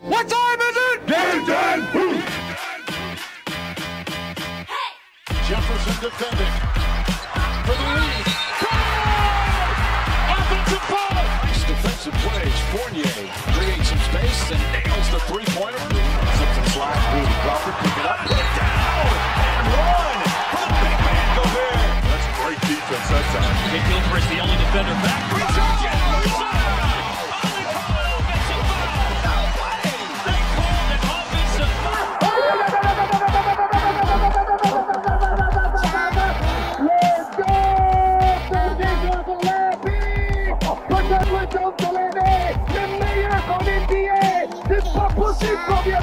What time is it? Game Jefferson defending for the lead. Offensive foul. Defensive plays. Fournier creates some space and nails the three-pointer. Slips and slides. Rudy Crawford pick it up, put it down, and one for the big man Gobert. That's great defense that time. Nick Gilchrist, the only defender back.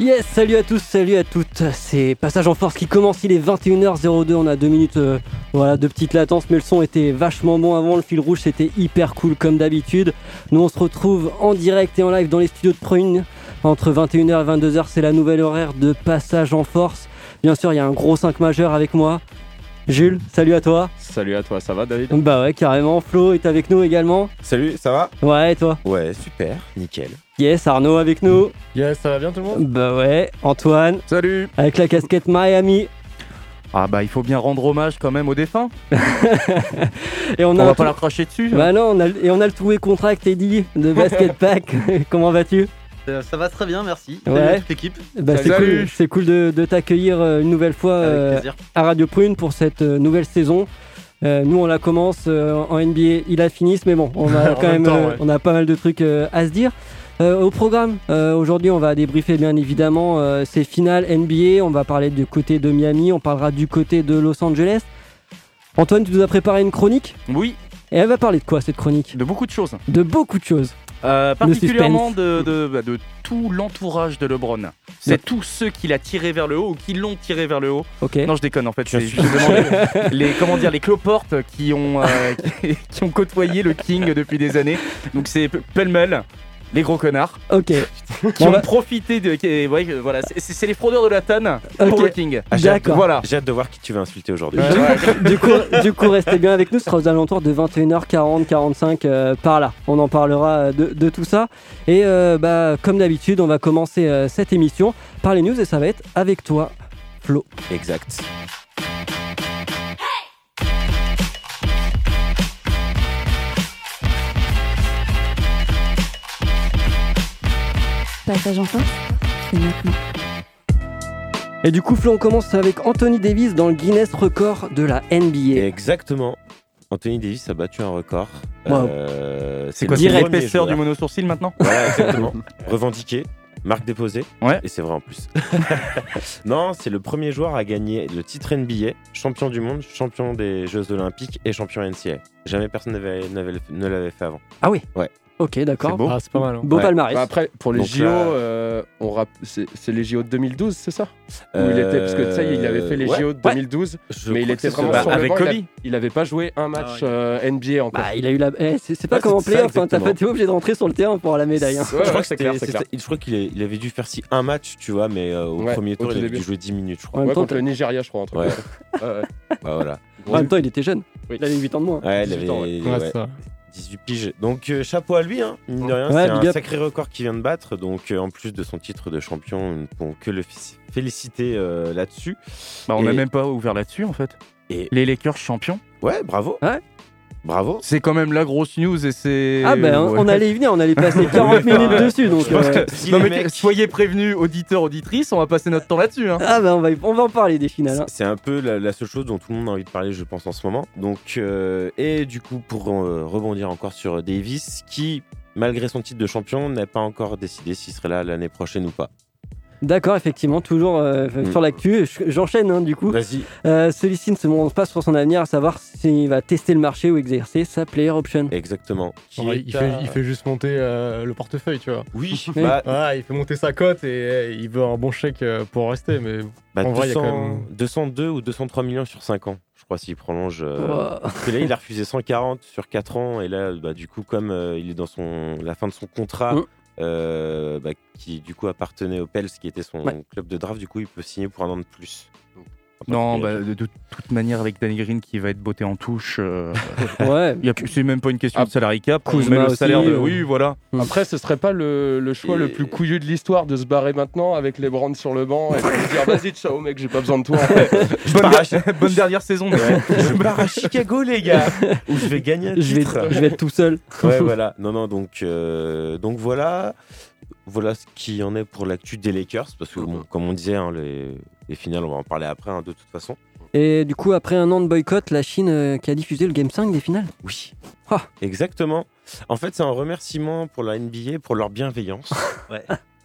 Yes, salut à tous, salut à toutes. C'est Passage en Force qui commence, il est 21h02, on a deux minutes euh, voilà, de petite latence, mais le son était vachement bon avant, le fil rouge c'était hyper cool comme d'habitude. Nous on se retrouve en direct et en live dans les studios de Prune entre 21h et 22h, c'est la nouvelle horaire de Passage en Force. Bien sûr, il y a un gros 5 majeur avec moi. Jules, salut à toi. Salut à toi, ça va David? Bah ouais, carrément. Flo est avec nous également. Salut, ça va? Ouais, et toi? Ouais, super, nickel. Yes, Arnaud avec nous. Yes, ça va bien tout le monde? Bah ouais, Antoine Salut avec la casquette Miami. Ah bah il faut bien rendre hommage quand même aux défunts. Et on, a va tout- pas leur cracher dessus. Bah non, on a, et on a le tout contract Eddie de Basket Pack. Comment vas-tu? Ça va très bien, merci. Ouais. Salut à toute l'équipe. bah, C'est cool, c'est cool de, de t'accueillir euh, une nouvelle fois euh, à Radio Prune pour cette euh, nouvelle saison. Euh, nous, on la commence euh, en NBA, il a fini, mais bon, on a quand même même, temps, euh, ouais. on a pas mal de trucs euh, à se dire. Euh, au programme, euh, aujourd'hui, on va débriefer bien évidemment euh, ces finales NBA. On va parler du côté de Miami, on parlera du côté de Los Angeles. Antoine, tu nous as préparé une chronique? Oui, et elle va parler de quoi cette chronique? De beaucoup de choses. De beaucoup de choses. Euh, particulièrement suspense. de, de, bah, de tout l'entourage de LeBron. C'est tous ceux qui l'a tiré vers le haut ou qui l'ont tiré vers le haut. Non, je déconne en fait. C'est justement les, les- comment dire les cloportes qui ont euh, qui, qui ont côtoyé le King depuis des années. Donc c'est pêle-mêle les gros connards Ok. qui ont bah- profité de. qui- ouais, euh, voilà, c'est- les fraudeurs de la tonne pour Ok. le King. Ah, j'ai hâte de- D'accord. Voilà. J'ai hâte de voir qui tu vas insulter aujourd'hui. du, coup, du coup, restez bien avec nous. Ce sera aux alentours de 21h40, 45 euh, par là. On en parlera euh, de, de tout ça. Et euh, bah, comme d'habitude, on va commencer euh, cette émission par les news et ça va être avec toi, Flo. Exact. Passage en Force, c'est maintenant. Et du coup, Flo, on commence avec Anthony Davis dans le Guinness record de la NBA. Exactement. Anthony Davis a battu un record. Wow. Euh, C'est quoi C'est l'épaisseur du joueur. mono sourcil maintenant? Voilà, exactement. Revendiqué, marque déposée. Ouais. Et c'est vrai en plus. non, c'est le premier joueur à gagner le titre NBA, champion du monde, champion des Jeux Olympiques et champion NCAA. Jamais personne n'avait- n'avait- ne l'avait fait avant. Ah oui? Ouais. Ok, d'accord. C'est beau. Ah, c'est pas mal. hein. Beau Ouais. palmarès. Bah, après, pour les Donc JO, là- euh, on rapp- c'est c'est les JO de 2012, c'est ça? Où il était, parce que ça y est, il avait fait les Euh, ouais. JO de 2012, Je mais il était vraiment sur Bah, le avec banc, il a- Kobe. Il avait pas joué un match euh, NBA encore. Bah, il a eu la. eh, c'est c'est pas Ouais, comme en c'est ça, playoff, hein, t'as pas exactement. été obligé de rentrer sur le terrain pour avoir la médaille. hein. Ouais, je crois ouais, que c'est clair, c'était- c'est clair. c'était- je crois qu'il est- il avait dû faire si un match, tu vois, mais euh, au Ouais, premier au tour, tout il avait début. dû jouer 10 minutes, je En crois. même Ouais, temps, contre le Nigeria, je crois. un truc Ouais. Ouais, ouais. Bah voilà. en même temps, il était jeune. Oui. Il avait 8 ans de moins. Ouais, il 18 ans, avait ouais. ouais, 18 piges. Donc euh, chapeau à lui, hein, mine de rien, Ouais, c'est un up. sacré record qu'il vient de battre. Donc euh, en plus de son titre de champion, on ne peut que le féliciter euh, là-dessus. Bah, on n'a Et- même pas ouvert là-dessus en fait. Et Les Lakers champions. ouais, bravo. Ouais. Bravo. C'est quand même la grosse news et c'est. Ah ben, Ouais. on allait y venir, on allait passer 40 minutes dessus. Donc, Je pense euh, que si Non mais mecs- soyez prévenus, auditeurs, auditrices, on va passer notre temps là-dessus. Hein. Ah ben, on va, y- on va en parler des finales. hein. C'est un peu la, la seule chose dont tout le monde a envie de parler, je pense, en ce moment. Donc, euh, et du coup, pour euh, rebondir encore sur Davis, qui, malgré son titre de champion, n'a pas encore décidé s'il serait là l'année prochaine ou pas. D'accord, effectivement, toujours euh, Mm. sur l'actu. Je- J'enchaîne hein, du coup. Vas-y. Euh, Celui-ci ne se montre pas sur son avenir, à savoir s'il va tester le marché ou exercer sa player option. Exactement. Qui Ouais, est il, à- fait, il fait juste monter euh, le portefeuille, tu vois. Oui, Oui. bah, Ouais, il fait monter sa cote et euh, il veut un bon chèque euh, pour rester, mais bah, En vrai, il y a 200 quand même- 202 ou 203 millions sur 5 ans, je crois, s'il prolonge. euh, Wow. Parce que là, il a refusé 140 sur 4 ans, et là, bah, du coup, comme euh, il est dans son, la fin de son contrat, Mm. Euh, bah, qui du coup appartenait au Pels, qui était son Ouais. club de draft, du coup, il peut signer pour un an de plus. Non, bah, de, de toute manière, avec Danny Green qui va être botté en touche, euh, Ouais, y c'est même pas une question Ah, de salary cap. on Kuzma met le aussi, salaire de- euh. Oui, voilà. Mm. après, ce serait pas le, le choix Et- le plus couillu de l'histoire de se barrer maintenant avec les Brands sur le banc et de se dire vas-y, ciao mec, j'ai pas besoin de toi. en fait. Bonne, der- bonne dernière saison. mais- je pars à Chicago, les gars, où je vais gagner un je vais, titre. je vais être tout seul. Ouais, voilà. Non, non, donc, euh, donc voilà. Voilà ce qui en est pour l'actu des Lakers. Parce que, bon, comme on disait, hein, les, les finales, on va en parler après, hein, de toute façon. Et du coup, après un an de boycott, la Chine euh, qui a diffusé le Game 5 des finales. Oui. Ah. Exactement. En fait, c'est un remerciement pour la NBA pour leur bienveillance. Ouais.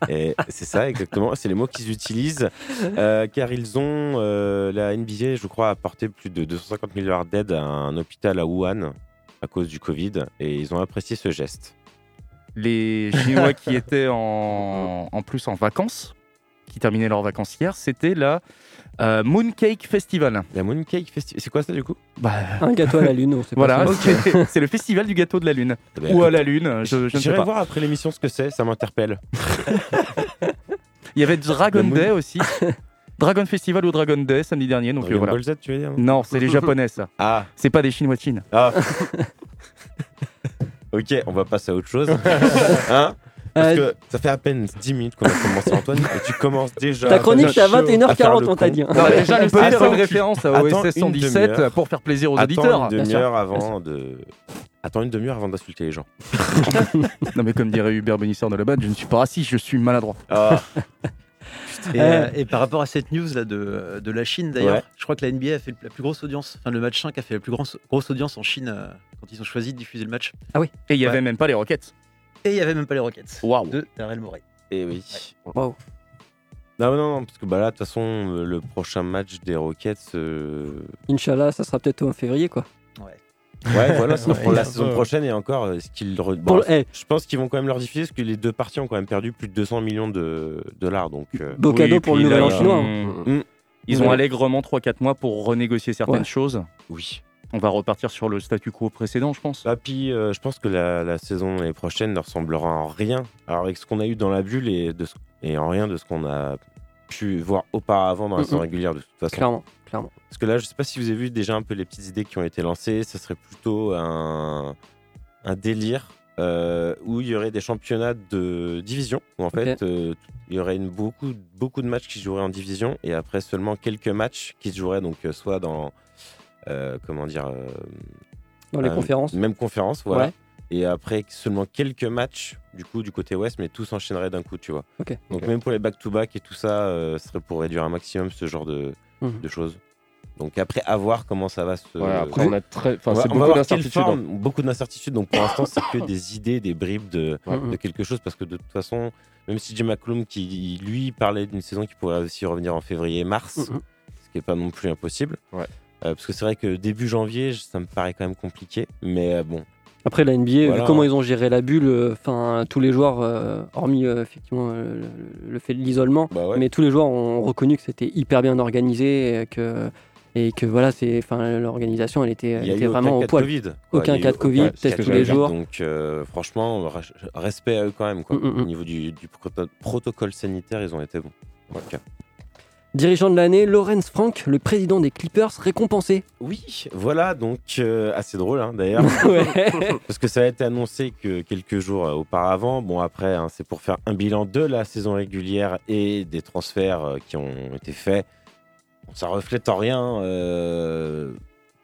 Et c'est ça, exactement. C'est les mots qu'ils utilisent. euh, car ils ont, euh, la NBA, je crois, apporté plus de 250 milliards d'aides à un hôpital à Wuhan à cause du Covid. Et ils ont apprécié ce geste. Les Chinois qui étaient en, en plus en vacances, qui terminaient leurs vacances hier, c'était la euh, Mooncake Festival. La Mooncake Festival, c'est quoi ça du coup? Bah, Un gâteau à la lune, on sait voilà, pas. ce que c'est. le festival du gâteau de la Lune. Eh ben, Ou à la Lune, je, je ne sais pas. voir après l'émission ce que c'est, ça m'interpelle. Il y avait Dragon Day aussi. Dragon Festival ou Dragon Day samedi dernier. Donc euh, Dragon voilà. Ball Z, tu veux dire Non, c'est les Japonais ça. Ah, C'est pas des Chinois de Chine. ah. ok, on va passer à autre chose. Hein? Parce Euh, que ça fait à peine 10 minutes qu'on a commencé Antoine et tu commences déjà. Ta chronique, c'est à chaud à faire 21h40, le on t'a dit. hein. Non, déjà, le faire une référence à OSS une 117 demi-heure. pour faire plaisir aux Attends auditeurs. une demi-heure avant de. Attends une demi-heure avant d'insulter les gens. Non, mais comme dirait Hubert Bénisseur de la BAD, je ne suis pas raciste, je suis maladroit. Ah, Et, euh, et par rapport à cette news là de, de la Chine d'ailleurs, Ouais. je crois que la NBA a fait la plus grosse audience, enfin le match 5 a fait la plus grosse, grosse audience en Chine euh, quand ils ont choisi de diffuser le match. Et il n'y avait même pas les Rockets. Et il y avait même pas les Rockets Waouh. de Darrell Morey. et oui. Wow. Non, non, non, parce que bah là, de toute façon, euh, le prochain match des Rockets. euh, Inch'Allah, ça sera peut-être en février, quoi. Ouais, voilà, c'est pour la Ouais. saison prochaine et encore, euh, ce qu'ils. re- Pour bon, le- eh, Je pense qu'ils vont quand même leur diffuser parce que les deux parties ont quand même perdu plus de 200 millions de dollars. Donc, euh, beau Oui, cadeau pour le nouvel an ils chinois. ont- hein. Mm. Ils ont Ouais. allègrement 3-4 mois pour renégocier certaines Ouais. choses. oui. On va repartir sur le statu quo précédent, je pense. Ah, puis, euh, je pense que la, la saison l'année prochaine ne ressemblera en rien. Alors, avec ce qu'on a eu dans la bulle et, de ce- et en rien de ce qu'on a pu voir auparavant dans la saison régulière, de toute façon. Clairement, clairement. Parce que là, je sais pas si vous avez vu déjà un peu les petites idées qui ont été lancées. Ce serait plutôt un, un délire euh, où il y aurait des championnats de division. Où en fait, euh, il y aurait une, beaucoup, beaucoup de matchs qui se joueraient en division et après seulement quelques matchs qui se joueraient donc euh, soit dans. Euh, comment dire euh, Dans les Euh, conférences. Même conférence, voilà. Ouais. Et après seulement quelques matchs du coup du côté ouest, mais tout s'enchaînerait d'un coup, tu vois. Ok. Donc même pour les back-to-back et tout ça, euh, ce serait pour réduire un maximum ce genre de, Mhm. de choses. Donc après, à voir comment ça va se. Ouais, après, on a très. Enfin, c'est beaucoup d'incertitudes. hein. beaucoup d'incertitudes. Donc pour l'instant, c'est que des idées, des bribes de, de quelque chose, parce que de toute façon, même si Jim McClum, qui lui parlait d'une saison qui pourrait aussi revenir en février-mars, Mhm. ce qui est pas non plus impossible. Euh, parce que c'est vrai que début janvier, ça me paraît quand même compliqué. Mais euh, bon, Après la NBA, Voilà. vu comment ils ont géré la bulle, euh, enfin tous les joueurs, euh, hormis euh, effectivement le, le fait de l'isolement, bah ouais. mais tous les joueurs ont reconnu que c'était hyper bien organisé et que et que voilà, c'est enfin l'organisation, elle était, elle vraiment aucun au cas de poil. Covid. Aucun cas de Covid, test tous les jours. Donc franchement, ra- respect à eux quand même. Quoi. Mm, mm, mm. Au niveau du, du proto- protocole sanitaire, ils ont été bons. Dirigeant de l'année, Lawrence Frank, le président des Clippers, récompensé. Oui, voilà, donc euh, assez drôle hein, d'ailleurs. Ouais. Parce que ça a été annoncé que quelques jours euh, auparavant. Bon, après, hein, c'est pour faire un bilan de la saison régulière et des transferts euh, qui ont été faits. Ça reflète en rien. euh,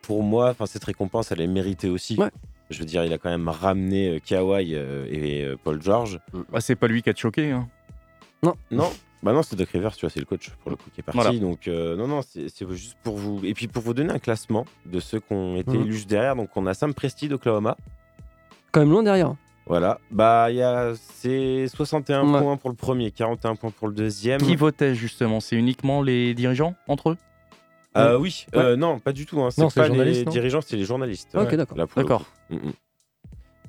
pour moi, enfin, cette récompense, elle est méritée aussi. Ouais. Je veux dire, il a quand même ramené Kawhi et Paul George. Bah, c'est pas lui qui a te choqué. hein. Non, bah non, c'est Doc Rivers, tu vois, c'est le coach pour le coup qui est parti. Voilà. Donc, euh, non, non, c'est juste pour vous. Et puis pour vous donner un classement de ceux qui ont été Mhm. élus juste derrière. Donc, on a Sam Presti d'Oklahoma. Quand même loin derrière. Voilà. Bah, il y a c'est 61 Ouais. points pour le premier, 41 points pour le deuxième. Qui votait justement C'est uniquement les dirigeants entre eux? Euh, oui, euh, non, pas du tout. Hein. C'est Non, c'est pas les dirigeants, c'est les journalistes. Ok, d'accord. D'accord. Mm, mm.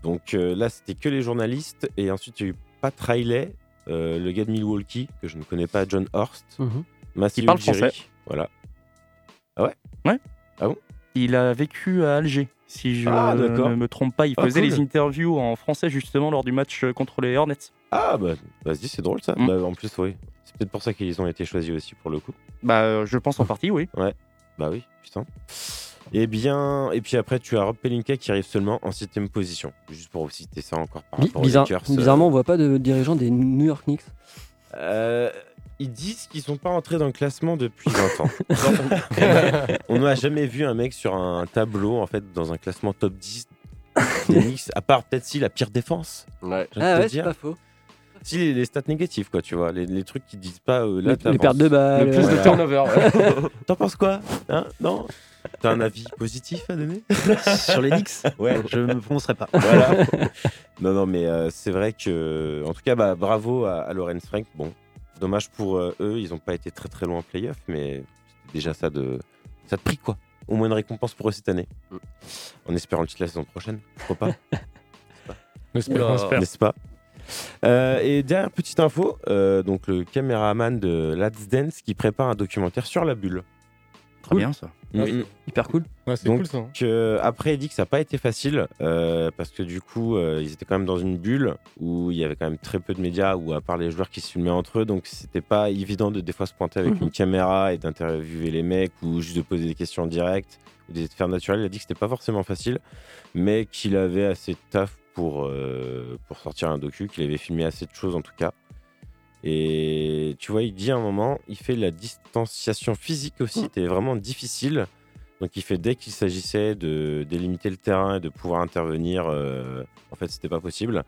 Donc euh, là, c'était que les journalistes. Et ensuite, il y a eu Pat Riley, euh, le gars de Milwaukee, que je ne connais pas, John Horst. Mhm. Matthew parle Ujiri, français. Voilà. Il a vécu à Alger, si je Ah, ne me trompe pas. Il Ah, faisait cool. les interviews en français justement lors du match euh, contre les Hornets. Ah, bah, vas-y, c'est drôle ça. Mm. Bah, en plus, oui. C'est peut-être pour ça qu'ils ont été choisis aussi pour le coup. Bah, euh, je pense en partie, oui. Bah oui, putain. Et bien, et puis après, tu as Rob Pelinka qui arrive seulement en septième position. Juste pour citer ça encore par rapport bizarre- aux Lakers. euh, bizarrement, on voit pas de dirigeants des New York Knicks. Euh, ils disent qu'ils sont pas entrés dans le classement depuis 20 ans. on n'a jamais vu un mec sur un tableau, en fait, dans un classement top 10 des Knicks, à part peut-être si la pire défense. Ouais. Ah ouais, c'est dire. pas faux. Si les, les stats négatifs, quoi, tu vois, les, les trucs qui disent pas euh, là, Les, les pertes de balles. Le plus Voilà. de turnover. ouais. T'en penses quoi hein Non? T'as un avis positif à donner? Sur les Knicks, Ouais. je me prononcerai pas. Voilà. non, non, mais euh, c'est vrai que, en tout cas, bah, bravo à, à Lorenz Frank. Bon, dommage pour euh, eux, ils n'ont pas été très très loin en playoff, mais c'était déjà ça de, ça de prix quoi. Au moins une récompense pour eux cette année. En espérant le titre la saison prochaine, pourquoi pas, n'est-ce pas? Euh, Et dernière petite info, euh, donc le caméraman de Let's Dance qui prépare un documentaire sur la bulle. Très bien ça. Ah oui. Mm, mm. Hyper cool. Ouais, c'est Donc, cool ça. hein. que, après, il dit que ça n'a pas été facile euh, parce que du coup, euh, ils étaient quand même dans une bulle où il y avait quand même très peu de médias, ou à part les joueurs qui se filmaient entre eux, donc c'était pas évident de des fois se pointer avec Mhm. une caméra et d'interviewer les mecs ou juste de poser des questions en direct ou des faire naturel. Il a dit que c'était pas forcément facile, mais qu'il avait assez de taf pour, euh, pour sortir un docu, qu'il avait filmé assez de choses en tout cas. Et tu vois, il dit à un moment, il fait la distanciation physique aussi, c'était vraiment difficile. Donc il fait dès qu'il s'agissait de délimiter le terrain et de pouvoir intervenir, euh, en fait c'était pas possible.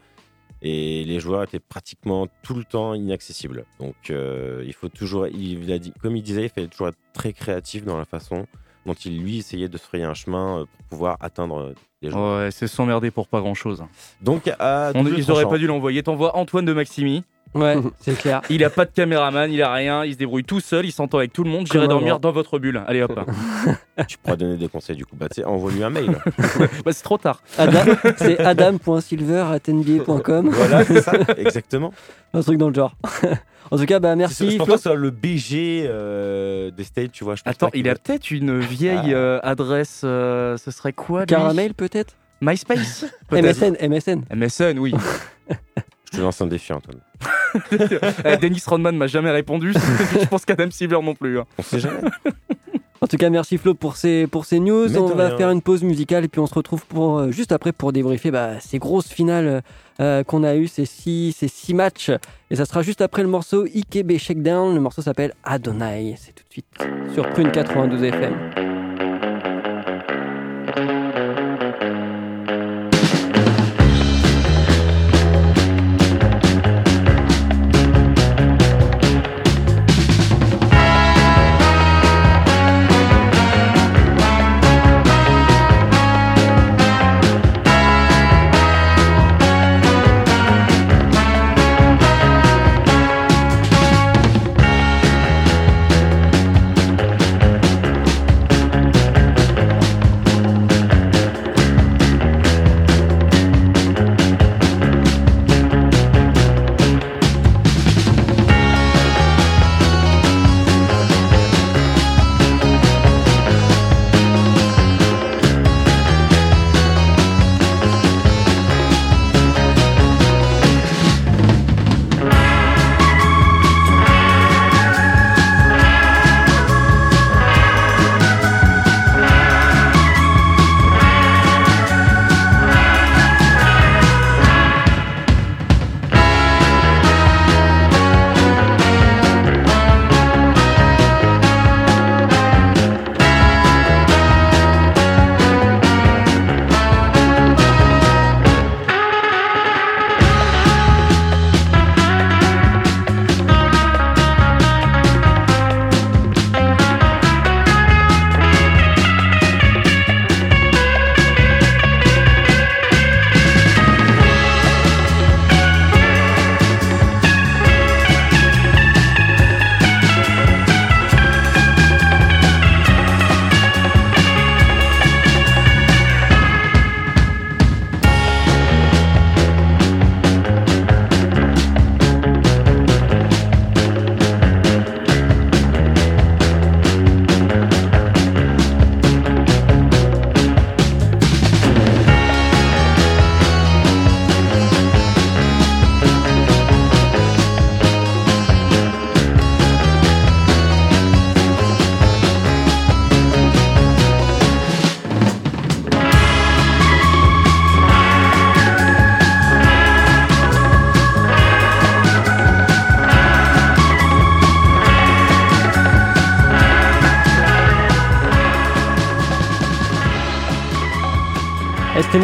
Et les joueurs étaient pratiquement tout le temps inaccessibles. Donc euh, il faut toujours, il a dit, comme il disait, il fallait toujours être très créatif dans la façon dont il lui essayait de se frayer un chemin pour pouvoir atteindre les. Ouais, c'est s'emmerder pour pas grand chose. Donc à On, ils auraient pas dû l'envoyer. T'envoies Antoine de Maximi. Ouais, c'est clair. Il a pas de caméraman, il a rien, il se débrouille tout seul, il s'entend avec tout le monde. J'irai dormir dans votre bulle. Allez hop. Tu pourras donner des conseils du coup. Bah tu sais, envoie-lui un mail. bah, c'est trop tard. Adam, c'est adam.silver.nba.com. voilà, c'est ça, exactement. Un truc dans le genre. en tout cas, bah merci. Je pense pas que soit le BG euh, des States, tu vois. Je pense Attends, il a peut-être une vieille Ah. euh, adresse. euh, ce serait quoi Caramel peut-être? MySpace MSN, MSN. MSN, oui. Je te lance un défi, Antoine. Eh, Dennis Rodman m'a jamais répondu. Je pense qu'Adam Silver non plus. hein. On sait jamais. En tout cas, merci Flo pour ces, pour ces news. Mais on va rien. faire une pause musicale et puis on se retrouve pour, euh, juste après pour débriefer bah, ces grosses finales euh, qu'on a eues, ces six, ces six matchs. Et ça sera juste après le morceau IKB Shakedown. Le morceau s'appelle Adonai. C'est tout de suite sur Prune 92 FM.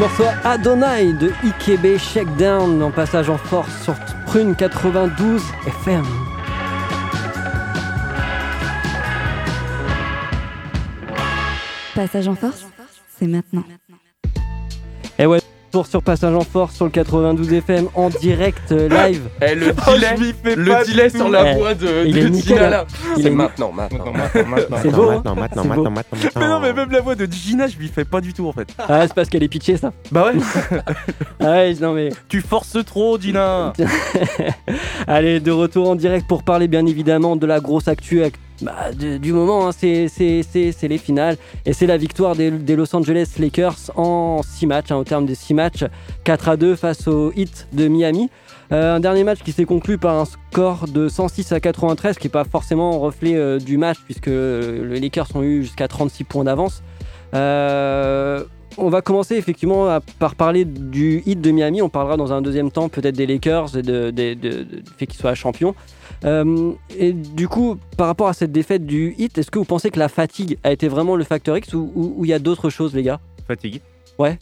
Morceau Adonai de Ikebe Shakedown en passage en force sur Prune 92 FM. Passage en force, c'est maintenant. Pour sur Passage en Force sur le 92 FM en direct euh, live. Eh, le Oh, delay, le pas delay du sur la Eh, voix de, il de est nickel, Gina, là. Il C'est est- maintenant, maintenant. C'est beau, hein Maintenant, maintenant, C'est beau. maintenant, maintenant, maintenant. Mais non, mais même la voix de Gina, je lui fais pas du tout en fait. Ah, c'est parce qu'elle est pitchée ça. Bah ouais, Ah ouais, non mais. tu forces trop, Gina. Allez, de retour en direct pour parler bien évidemment de la grosse actu ac- bah, du moment. hein. c'est, les finales et c'est la victoire des, Los Angeles Lakers en 6 matchs, hein, au terme des 6 matchs, 4 à 2 face au Heat de Miami. Euh, un dernier match qui s'est conclu par un score de 106 à 93, qui n'est pas forcément reflet euh, du match puisque euh, les Lakers ont eu jusqu'à 36 points d'avance. On va commencer effectivement à- par parler du hit de Miami. On parlera dans un deuxième temps peut-être des Lakers et de, de- de- de- du fait qu'ils soient champions. Euh, et du coup, par rapport à cette défaite du hit, est-ce que vous pensez que la fatigue a été vraiment le facteur X ou il y a d'autres choses, les gars? Fatigue. Ouais.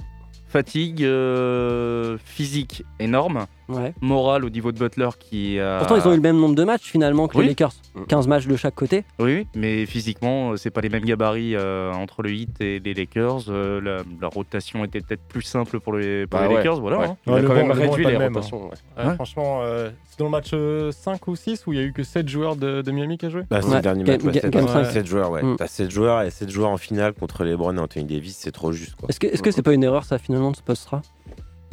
Fatigue euh, physique énorme. Ouais. Morale au niveau de Butler qui a. Pourtant, ils ont eu le même nombre de matchs finalement que Oui. les Lakers. 15 matchs de chaque côté. Oui, oui, mais physiquement, euh, c'est pas les mêmes gabarits euh, entre le Heat et les Lakers. Euh, la, la rotation était peut-être plus simple pour les, pour Bah les ouais, Lakers, voilà. ouais. hein. Il a quand même réduit les rotations. ouais. Ouais, Ouais. Franchement, euh, c'est dans le match euh, 5 ou 6 où il y a eu que 7 joueurs de, de Miami qui a joué Bah, c'est Ouais, le dernier match, ouais, ga- c'est- game ouais, cinq. 7 joueurs, ouais. Mm. T'as 7 joueurs et 7 joueurs en finale contre LeBron et Anthony Davis, c'est trop juste, quoi. Est-ce que est-ce que c'est pas une erreur ça finalement de ce post-ra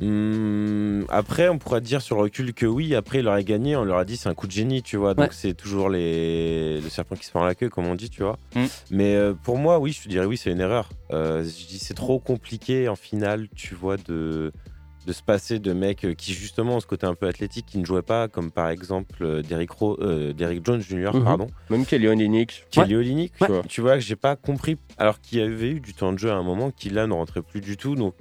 Hum, après, on pourrait dire sur le recul que oui, après, il aurait gagné, on leur a dit c'est un coup de génie, tu vois. Donc, Ouais. c'est toujours les... le serpent qui se prend la queue, comme on dit, tu vois. Mm. Mais euh, pour moi, oui, je te dirais oui, c'est une erreur. Euh, je dis c'est trop compliqué en finale, tu vois, de, de se passer de mecs euh, qui, justement, ont ce côté un peu athlétique, qui ne jouaient pas, comme par exemple Derrick, Ro- euh, Derrick Jones Jr., pardon. Même Kelly Olynyk. Kelly Olynyk, Ouais. tu vois. tu vois que j'ai pas compris, alors qu'il y avait eu du temps de jeu à un moment qui là ne rentrait plus du tout. Donc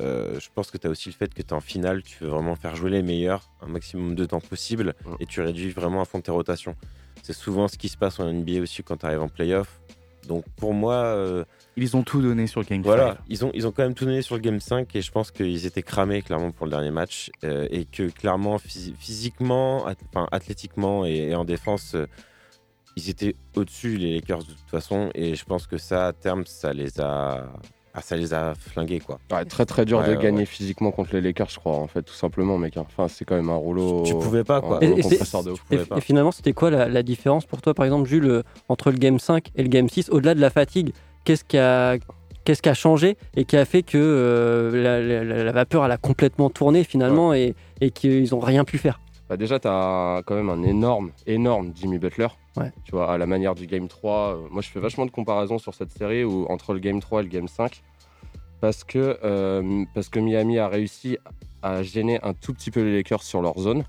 euh, je pense que tu as aussi le fait que tu es en finale, tu veux vraiment faire jouer les meilleurs un maximum de temps possible et tu réduis vraiment à fond tes rotations. C'est souvent ce qui se passe en NBA aussi quand tu arrives en playoff. Donc pour moi, euh, Ils ont tout donné sur le Game voilà, five. ils ont, ils ont quand même tout donné sur le Game 5 et je pense qu'ils étaient cramés clairement pour le dernier match euh, et que clairement phys- physiquement, ath- enfin, athlétiquement et, et en défense, ils étaient au-dessus les Lakers de toute façon et je pense que ça à terme ça les a, ah, ça les a flingués quoi. Ouais, très très dur Ouais, de ouais, gagner ouais. physiquement contre les Lakers, je crois, en fait, tout simplement, mec. hein. Enfin, c'est quand même un rouleau. Tu pouvais pas, quoi. Et- rouleau et c'est- compresseur de ouf. Tu Et, pouvais pas. et finalement, c'était quoi la, la différence pour toi, par exemple, Jules, euh, entre le Game 5 et le Game 6 Au-delà de la fatigue, qu'est-ce qui a, qu'est-ce qui a changé et qui a fait que euh, la, la- la- la vapeur elle a complètement tourné finalement et, et qu'ils n'ont rien pu faire? Bah déjà, tu as quand même un énorme, énorme Jimmy Butler. Ouais. Tu vois, à la manière du Game 3. euh, moi, je fais vachement de comparaisons sur cette série où, entre le Game 3 et le Game 5. Parce que, euh, parce que Miami a réussi à gêner un tout petit peu les Lakers sur leur zone.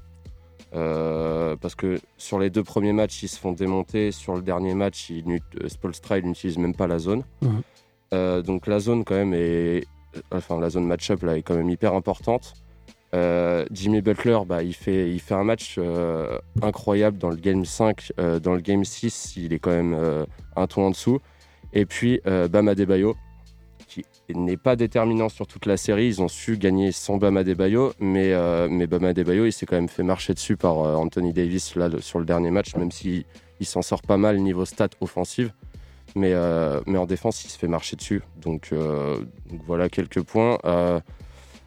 Euh, parce que sur les deux premiers matchs, ils se font démonter. Sur le dernier match, il n'utilise même pas la zone. Mhm. Donc la zone, quand même, est. Enfin, la zone match-up, là, est quand même hyper importante. Euh, Jimmy Butler, bah, il, fait, un match euh, incroyable dans le Game 5. euh, dans le Game 6, il est quand même un ton en dessous. Et puis Bam Adebayo, qui n'est pas déterminant sur toute la série. Ils ont su gagner sans Bam Adebayo, mais, mais il s'est quand même fait marcher dessus par Anthony Davis sur le dernier match, même s'il il s'en sort pas mal niveau stats offensive. Mais, en défense, il se fait marcher dessus. Donc voilà quelques points.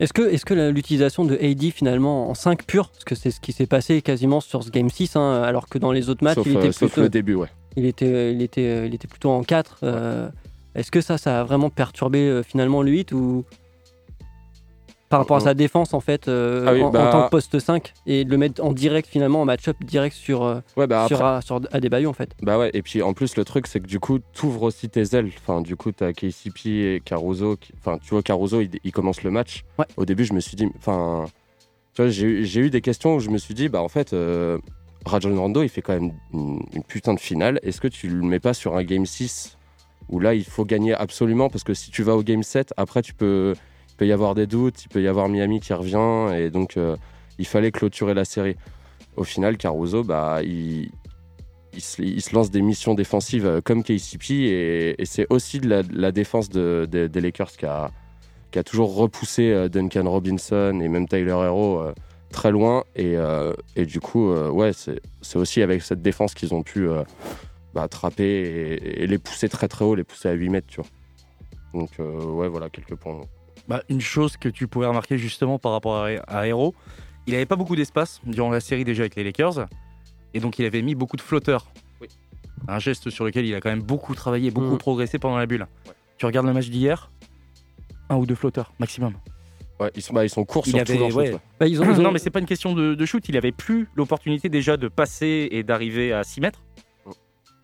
Euh, Est-ce que, est-ce que l'utilisation de AD finalement en 5 pur, parce que c'est ce qui s'est passé quasiment sur ce Game 6, hein, alors que dans les autres matchs, sauf, il, euh, était sauf plutôt, le début, ouais. il, était, il, était, il était plutôt en 4. euh, Est-ce que ça, ça a vraiment perturbé euh, finalement le 8 ou par rapport à sa défense en fait euh, Ah oui, en, en bah- tant que poste 5 et de le mettre en direct finalement en match-up direct sur, euh, Ouais, bah sur, après- sur Adebayo en fait. Bah ouais, et puis en plus, le truc, c'est que du coup, t'ouvres aussi tes ailes. Enfin, du coup, t'as KCP et Caruso. qui- Enfin, tu vois, Caruso, il, il commence le match. Ouais. Au début, je me suis dit. Enfin, tu vois, j'ai eu- j'ai eu des questions où je me suis dit, bah en fait, euh, Rajon Rondo, il fait quand même une, une putain de finale. Est-ce que tu le mets pas sur un Game 6 où là, il faut gagner absolument? Parce que si tu vas au Game 7, après, tu peux. Il peut y avoir des doutes, il peut y avoir Miami qui revient, et donc euh, il fallait clôturer la série. Au final, Caruso, bah, il, se, lance des missions défensives euh, comme KCP et, et c'est aussi de la, défense de- de- des Lakers qui a, toujours repoussé euh, Duncan Robinson et même Tyler Hero très loin. Et, du coup, ouais, c'est aussi avec cette défense qu'ils ont pu bah, attraper et, les pousser très très haut, les pousser à 8 mètres, tu vois. Donc, ouais, voilà, quelques points. Bah, une chose que tu pouvais remarquer justement par rapport à, Hero, il n'avait pas beaucoup d'espace durant la série déjà avec les Lakers, et donc il avait mis beaucoup de flotteurs. Un geste sur lequel il a quand même beaucoup travaillé, beaucoup Mhm. progressé pendant la bulle. Tu regardes le match d'hier, un ou deux flotteurs maximum. Ouais, ils sont, bah, ils sont courts Il sur avait- tout leur ouais. Bah, ils ont- ils ont- Non, mais c'est pas une question de, de shoot. Il avait plus l'opportunité déjà de passer et d'arriver à 6 mètres.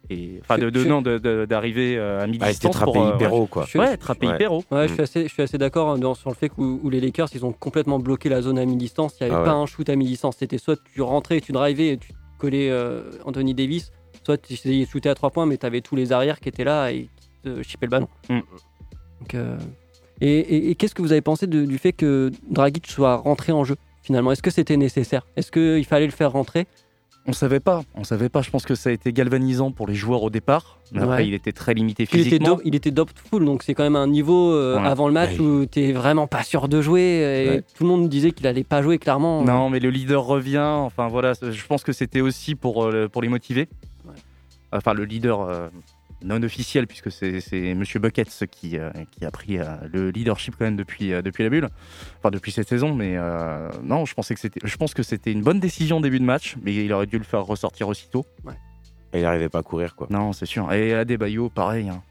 Et, enfin, de, de- non, d'arriver euh, à Ah, mi-distance. c'était trappé pour, euh, hyper ouais. haut, quoi. Ouais, trappé Ouais. hyper haut. Ouais, je suis assez, je suis assez d'accord hein, sur le fait que où, où les Lakers, ils ont complètement bloqué la zone à mi-distance. Il n'y avait Ah pas ouais. un shoot à mi-distance. C'était soit tu rentrais, tu drivais et tu collais euh, Anthony Davis, soit tu essayais de shooter à trois points, mais tu avais tous les arrières qui étaient là et qui te chippaient le ballon. Mm. Donc, euh, Et, et- et qu'est-ce que vous avez pensé de- du fait que Dragic soit rentré en jeu finalement? Est-ce que c'était nécessaire? Est-ce qu'il fallait le faire rentrer? On savait pas. On savait pas. Je pense que ça a été galvanisant pour les joueurs au départ. Mais après, il était très limité il était, physiquement. il était doubtful, donc c'est quand même un niveau euh, Ouais. avant le match Ouais. où tu vraiment pas sûr de jouer. Et tout le monde disait qu'il allait pas jouer clairement. Non, mais le leader revient. Enfin voilà, je pense que c'était aussi pour, euh, pour les motiver. Enfin, le leader euh, non officiel, puisque c'est Monsieur Buckets qui, euh, qui a pris euh, le leadership quand même depuis, euh, depuis la bulle. Enfin, depuis cette saison. Mais euh, non, je, pensais que c'était- je pense que c'était une bonne décision au début de match, mais il aurait dû le faire ressortir aussitôt. Et il n'arrivait pas à courir, quoi. Non, c'est sûr. Et Adebayo, pareil. hein.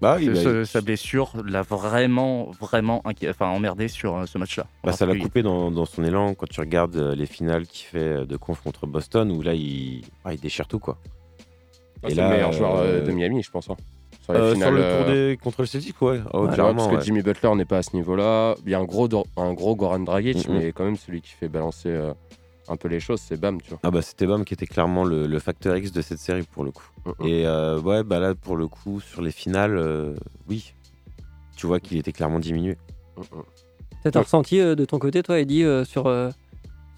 Bah, oui, Ce- bah, ce- sa blessure l'a vraiment, vraiment inqui- enfin, emmerdé sur euh, ce match-là. Bah, ça l'a coupé dans, dans son élan quand tu regardes les finales qu'il fait de conf contre Boston où là il, ah, il déchire tout quoi. C'est le meilleur joueur euh, de Miami, je pense. hein. Sur, les euh, finales, sur le euh, tour des contre le Celtic, ouais. Oh, Ouais, clairement, parce que ouais. Jimmy Butler n'est pas à ce niveau-là. Il y a un gros, un gros Goran Dragic, mais quand même celui qui fait balancer euh, un peu les choses, c'est Bam, tu vois. Ah bah c'était Bam qui était clairement le, le facteur X de cette série pour le coup. Et euh, ouais bah là pour le coup sur les finales, euh, oui, tu vois qu'il était clairement diminué. Mhm. Peut-être un ressenti euh, de ton côté, toi, Eddie, euh, sur, euh,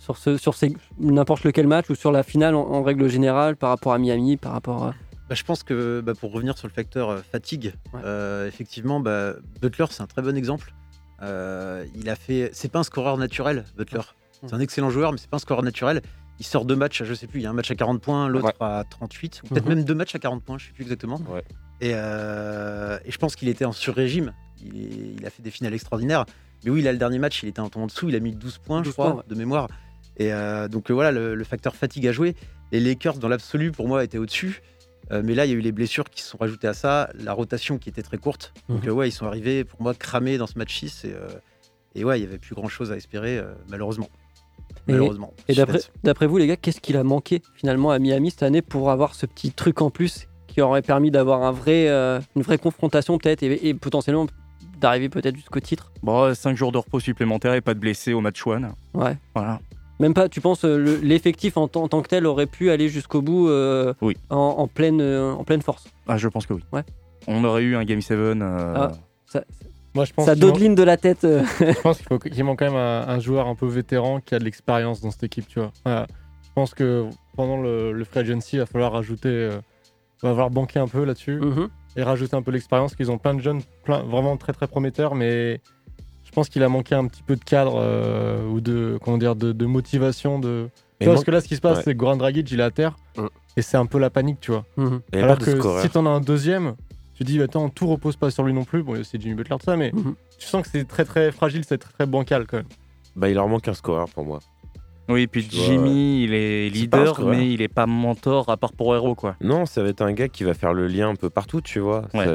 sur, ce, sur ces- n'importe lequel match ou sur la finale en, en règle générale par rapport à Miami, par rapport à... Bah, je pense que bah, pour revenir sur le facteur euh, fatigue, Ouais. euh, effectivement, bah, Butler c'est un très bon exemple. Euh, il a fait, c'est pas un scoreur naturel, Butler. C'est un excellent joueur, mais c'est pas un scoreur naturel. Il sort deux matchs, je sais plus, il y a un match à 40 points, l'autre Ouais. à 38, ou peut-être Mhm. même deux matchs à 40 points, je sais plus exactement. Ouais. Et, euh, et je pense qu'il était en sur-régime. Il, a fait des finales extraordinaires. Mais oui, là, le dernier match, il était un temps en dessous, il a mis 12 points, 12 je crois, points, ouais. de mémoire. Et euh, donc euh, voilà, le, le facteur fatigue a joué. Les Lakers, dans l'absolu, pour moi, étaient au-dessus. Euh, mais là, il y a eu les blessures qui se sont rajoutées à ça, la rotation qui était très courte. Donc Mhm. euh, ouais, ils sont arrivés, pour moi, cramés dans ce match 6. Et, euh, et ouais, il n'y avait plus grand-chose à espérer, euh, malheureusement. Et- Malheureusement. Et d'après, vous, les gars, qu'est-ce qu'il a manqué finalement à Miami cette année pour avoir ce petit truc en plus qui aurait permis d'avoir un vrai, euh, une vraie confrontation peut-être et, et potentiellement d'arriver peut-être jusqu'au titre? Bon, 5 jours de repos supplémentaires et pas de blessés au match one. Ouais. Voilà. Même pas, tu penses, euh, le- l'effectif en, tant- en tant que tel aurait pu aller jusqu'au bout euh, Oui. en, en pleine, euh, en pleine force? Ah, je pense que oui. Ouais. On aurait eu un Game 7. euh, Ah. Ça, Moi, je pense ça qu'il manque- dodeline de la tête. euh. je pense qu'il faut qu'il manque quand même un, un joueur un peu vétéran qui a de l'expérience dans cette équipe, tu vois. Voilà. Je pense que pendant le, le free agency, il va falloir rajouter, euh, il va falloir banquer un peu là-dessus Mhm. et rajouter un peu l'expérience. Qu'ils ont plein de jeunes, plein, vraiment très très prometteurs, mais je pense qu'il a manqué un petit peu de cadre euh, ou de comment dire de, de motivation de. Tu vois, parce que là, ce qui se passe, Ouais. c'est que Goran Dragic, il est à terre Mm. et c'est un peu la panique, tu vois. Mhm. Avait Alors que scoreur. si t'en as un deuxième, tu dis attends, tout repose pas sur lui non plus. Bon, aussi Jimmy Butler de ça, mais Mhm. tu sens que c'est très très fragile, c'est très très bancal quand même. Bah il leur manque un scoreur pour moi. Oui, puis Tu vois, Jimmy, il est leader, mais il est pas mentor à part pour héros, quoi. Non, ça va être un gars qui va faire le lien un peu partout, tu vois. Ouais.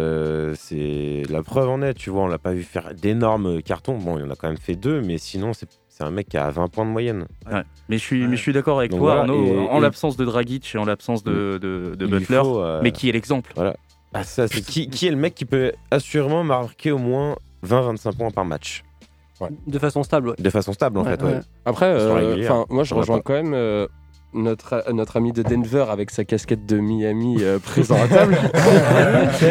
C'est la preuve en est, tu vois. On l'a pas vu faire d'énormes cartons. Bon, il en a quand même fait deux, mais sinon c'est c'est un mec qui a 20 points de moyenne. Ouais. Mais je suis, Ouais. mais je suis d'accord avec Donc toi, voilà, Arnaud, et- en et- l'absence de Dragic et en l'absence de, de, de Butler, faut, euh, mais qui est l'exemple? Ah, ça, c'est qui, qui est le mec qui peut assurément marquer au moins 20-25 points par match De façon stable, ouais. De façon stable, en Ouais, fait, ouais. ouais. Après, euh, enfin, moi je rejoins quand même euh, notre, notre ami de Denver avec sa casquette de Miami euh, présent à table.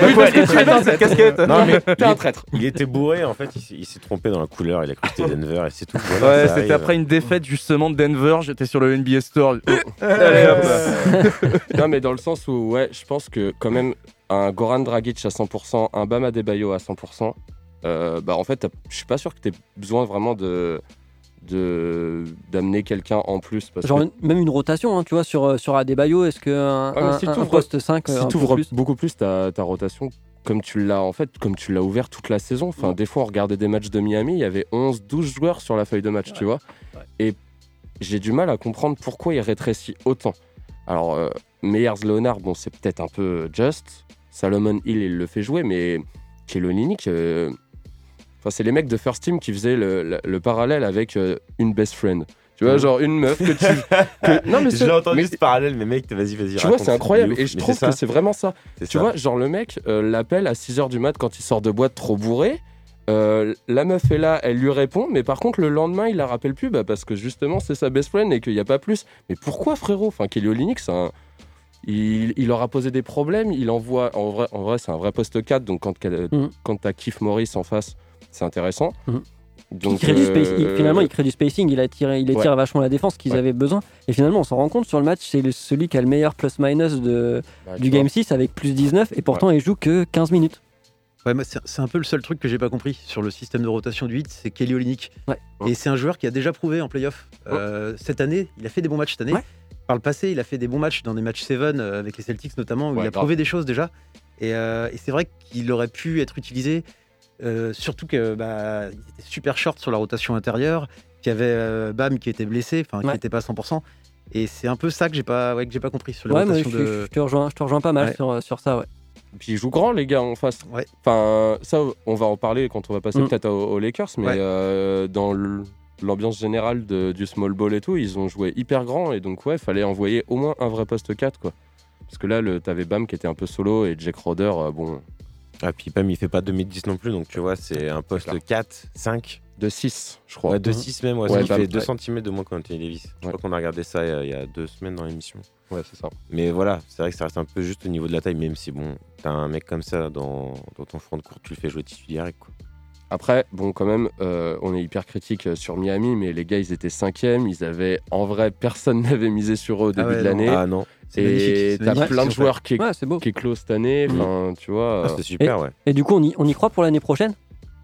Oui, parce que tu dans cette casquette. Non, mais T'es il, un traître. il était bourré, en fait, il, s'est- il s'est trompé dans la couleur, il a cru que c'était Denver et c'est tout. Voilà, Ouais, c'était après une défaite justement de Denver. J'étais sur le NBA Store. Allez hop. non, mais dans le sens où, ouais, je pense que quand même, un Goran Dragic à 100%, un Bam Adebayo à 100%, euh, bah en fait, je suis pas sûr que tu aies besoin vraiment de d'amener quelqu'un en plus. Parce Genre que, même une rotation, hein, tu vois, sur, euh, sur Adebayo, est-ce que un, Ouais, mais un- si un t'ouvres- poste 5 si un tu ouvres plus beaucoup plus ta, ta rotation, comme tu l'as en fait, comme tu l'as ouvert toute la saison. Enfin, des fois, on regardait des matchs de Miami, il y avait 11, 12 joueurs sur la feuille de match, tu vois. Et j'ai du mal à comprendre pourquoi il rétrécit autant. Alors, euh, Meyers Leonard, bon, c'est peut-être un peu just. Salomon Hill, il le fait jouer, mais Kelo Olynyk, euh, enfin, c'est les mecs de First Team qui faisaient le, le- le parallèle avec euh, une best friend. Tu vois, genre une meuf que tu. que- Non, mais Je l'ai entendu mais- ce parallèle, mais mec, vas-y, vas-y. tu vois, c'est incroyable. Et je trouve que c'est vraiment ça. C'est Tu ça. vois, genre le mec euh, l'appelle à 6h du mat quand il sort de boîte trop bourré. Euh, la meuf est là, elle lui répond, mais par contre le lendemain il la rappelle plus bah, parce que justement c'est sa best friend et qu'il n'y a pas plus. Mais pourquoi frérot? Enfin Kelly Olynyk, c'est un- il, il leur a posé des problèmes, il envoie, en vrai, en vrai c'est un vrai poste 4, donc quand, Mhm. quand t'as Keith Morris en face, c'est intéressant. Mhm. Donc, il crée du space- il- euh, finalement, il crée du spacing, il attire, il attire Ouais. vachement la défense qu'ils Ouais. avaient besoin. Et finalement, on s'en rend compte sur le match, c'est le- celui qui a le meilleur plus-minus de, bah, du vois. Game 6 avec plus 19, et pourtant il joue que 15 minutes. Ouais, c'est un peu le seul truc que j'ai pas compris sur le système de rotation du 8, c'est Kelly Olynyk. Ouais. Et c'est un joueur qui a déjà prouvé en playoff. Euh, cette année, il a fait des bons matchs cette année. Ouais. Par le passé, il a fait des bons matchs dans des matchs 7 euh, avec les Celtics notamment, où Ouais, il a grave. prouvé des choses déjà. Et, euh, et c'est vrai qu'il aurait pu être utilisé, euh, surtout que bah, il était super short sur la rotation intérieure, qu'il y avait euh, Bam qui était blessé, enfin qui Ouais. n'était pas à 100%. Et c'est un peu ça que j'ai pas, ouais, que j'ai pas compris sur Ouais, mais je, rotations de. je te rejoins, je te rejoins pas mal Ouais. sur, sur ça, ouais. Puis ils jouent grand, les gars, en face. Ouais. Enfin, ça, on va en parler quand on va passer Mm. peut-être aux, aux Lakers, mais Ouais. euh, dans l'ambiance générale de- du small ball et tout, ils ont joué hyper grand et donc, ouais, fallait envoyer au moins un vrai poste 4, quoi. Parce que là, le- t'avais Bam qui était un peu solo et Jack Roder, euh, bon, Ah, puis Pam, il fait pas 2010 non plus, donc tu vois, c'est un poste clair. 4, 5. de 6, je crois. Ouais, de 6 même, ouais, Ouais, il fait 2 ouais. cm de moins qu'Anthony Davis. Je Ouais. crois qu'on a regardé ça euh, il y a deux semaines dans l'émission. Ouais, c'est ça. Mais voilà, c'est vrai que ça reste un peu juste au niveau de la taille, même si bon, t'as un mec comme ça dans, dans ton front de court, tu le fais jouer titulaire. Quoi. Après, bon, quand même, euh, on est hyper critique euh, sur Miami, mais les gars, ils étaient cinquièmes. Ils avaient, en vrai, personne n'avait misé sur eux au Ah début ouais, de l'année. Ah non, C'est Et c'est t'as plein de joueurs qui, Ouais, c'est qui closent cette année. Mm. Enfin, tu vois. Ah, euh, c'était super, ouais. Et du coup, on y, on y croit pour l'année prochaine?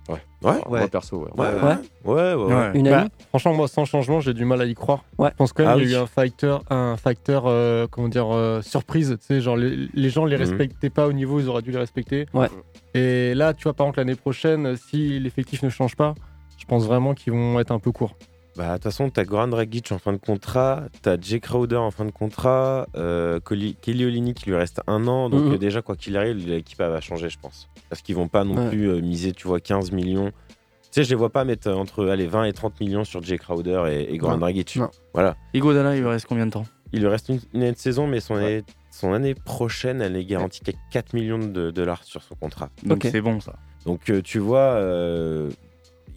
Ouais. Ouais, Moi, ouais. perso, ouais. Ouais, ouais, ouais. ouais, ouais. Ouais. Une Bah, année franchement, moi, sans changement, j'ai du mal à y croire. Ouais. Je pense quand même Ah qu'il y a eu un facteur, un facteur euh, comment dire, euh, surprise. Tu sais, genre, les, les gens les Mhm. respectaient pas au niveau où ils auraient dû les respecter. Ouais. Et là, tu vois, par exemple, l'année prochaine, si l'effectif ne change pas, je pense vraiment qu'ils vont être un peu courts. Bah, de toute façon, t'as Goran Dragic en fin de contrat, t'as Jay Crowder en fin de contrat, euh, Kelly Olynyk, il lui reste un an. Donc, Mhm. euh, déjà, quoi qu'il arrive, l'équipe va changer, je pense. Parce qu'ils vont pas non Ouais. plus euh, miser, tu vois, 15 millions. Tu sais, je les vois pas mettre euh, entre allez, 20 et 30 millions sur Jay Crowder et, et Goran Non. Dragic. Non. Voilà. Iguodala, il lui reste combien de temps? Il lui reste une, une année de saison, mais son, année, son année prochaine, elle est garantie qu'à 4 millions de dollars sur son contrat. Donc c'est bon ça. Donc, euh, tu vois, euh,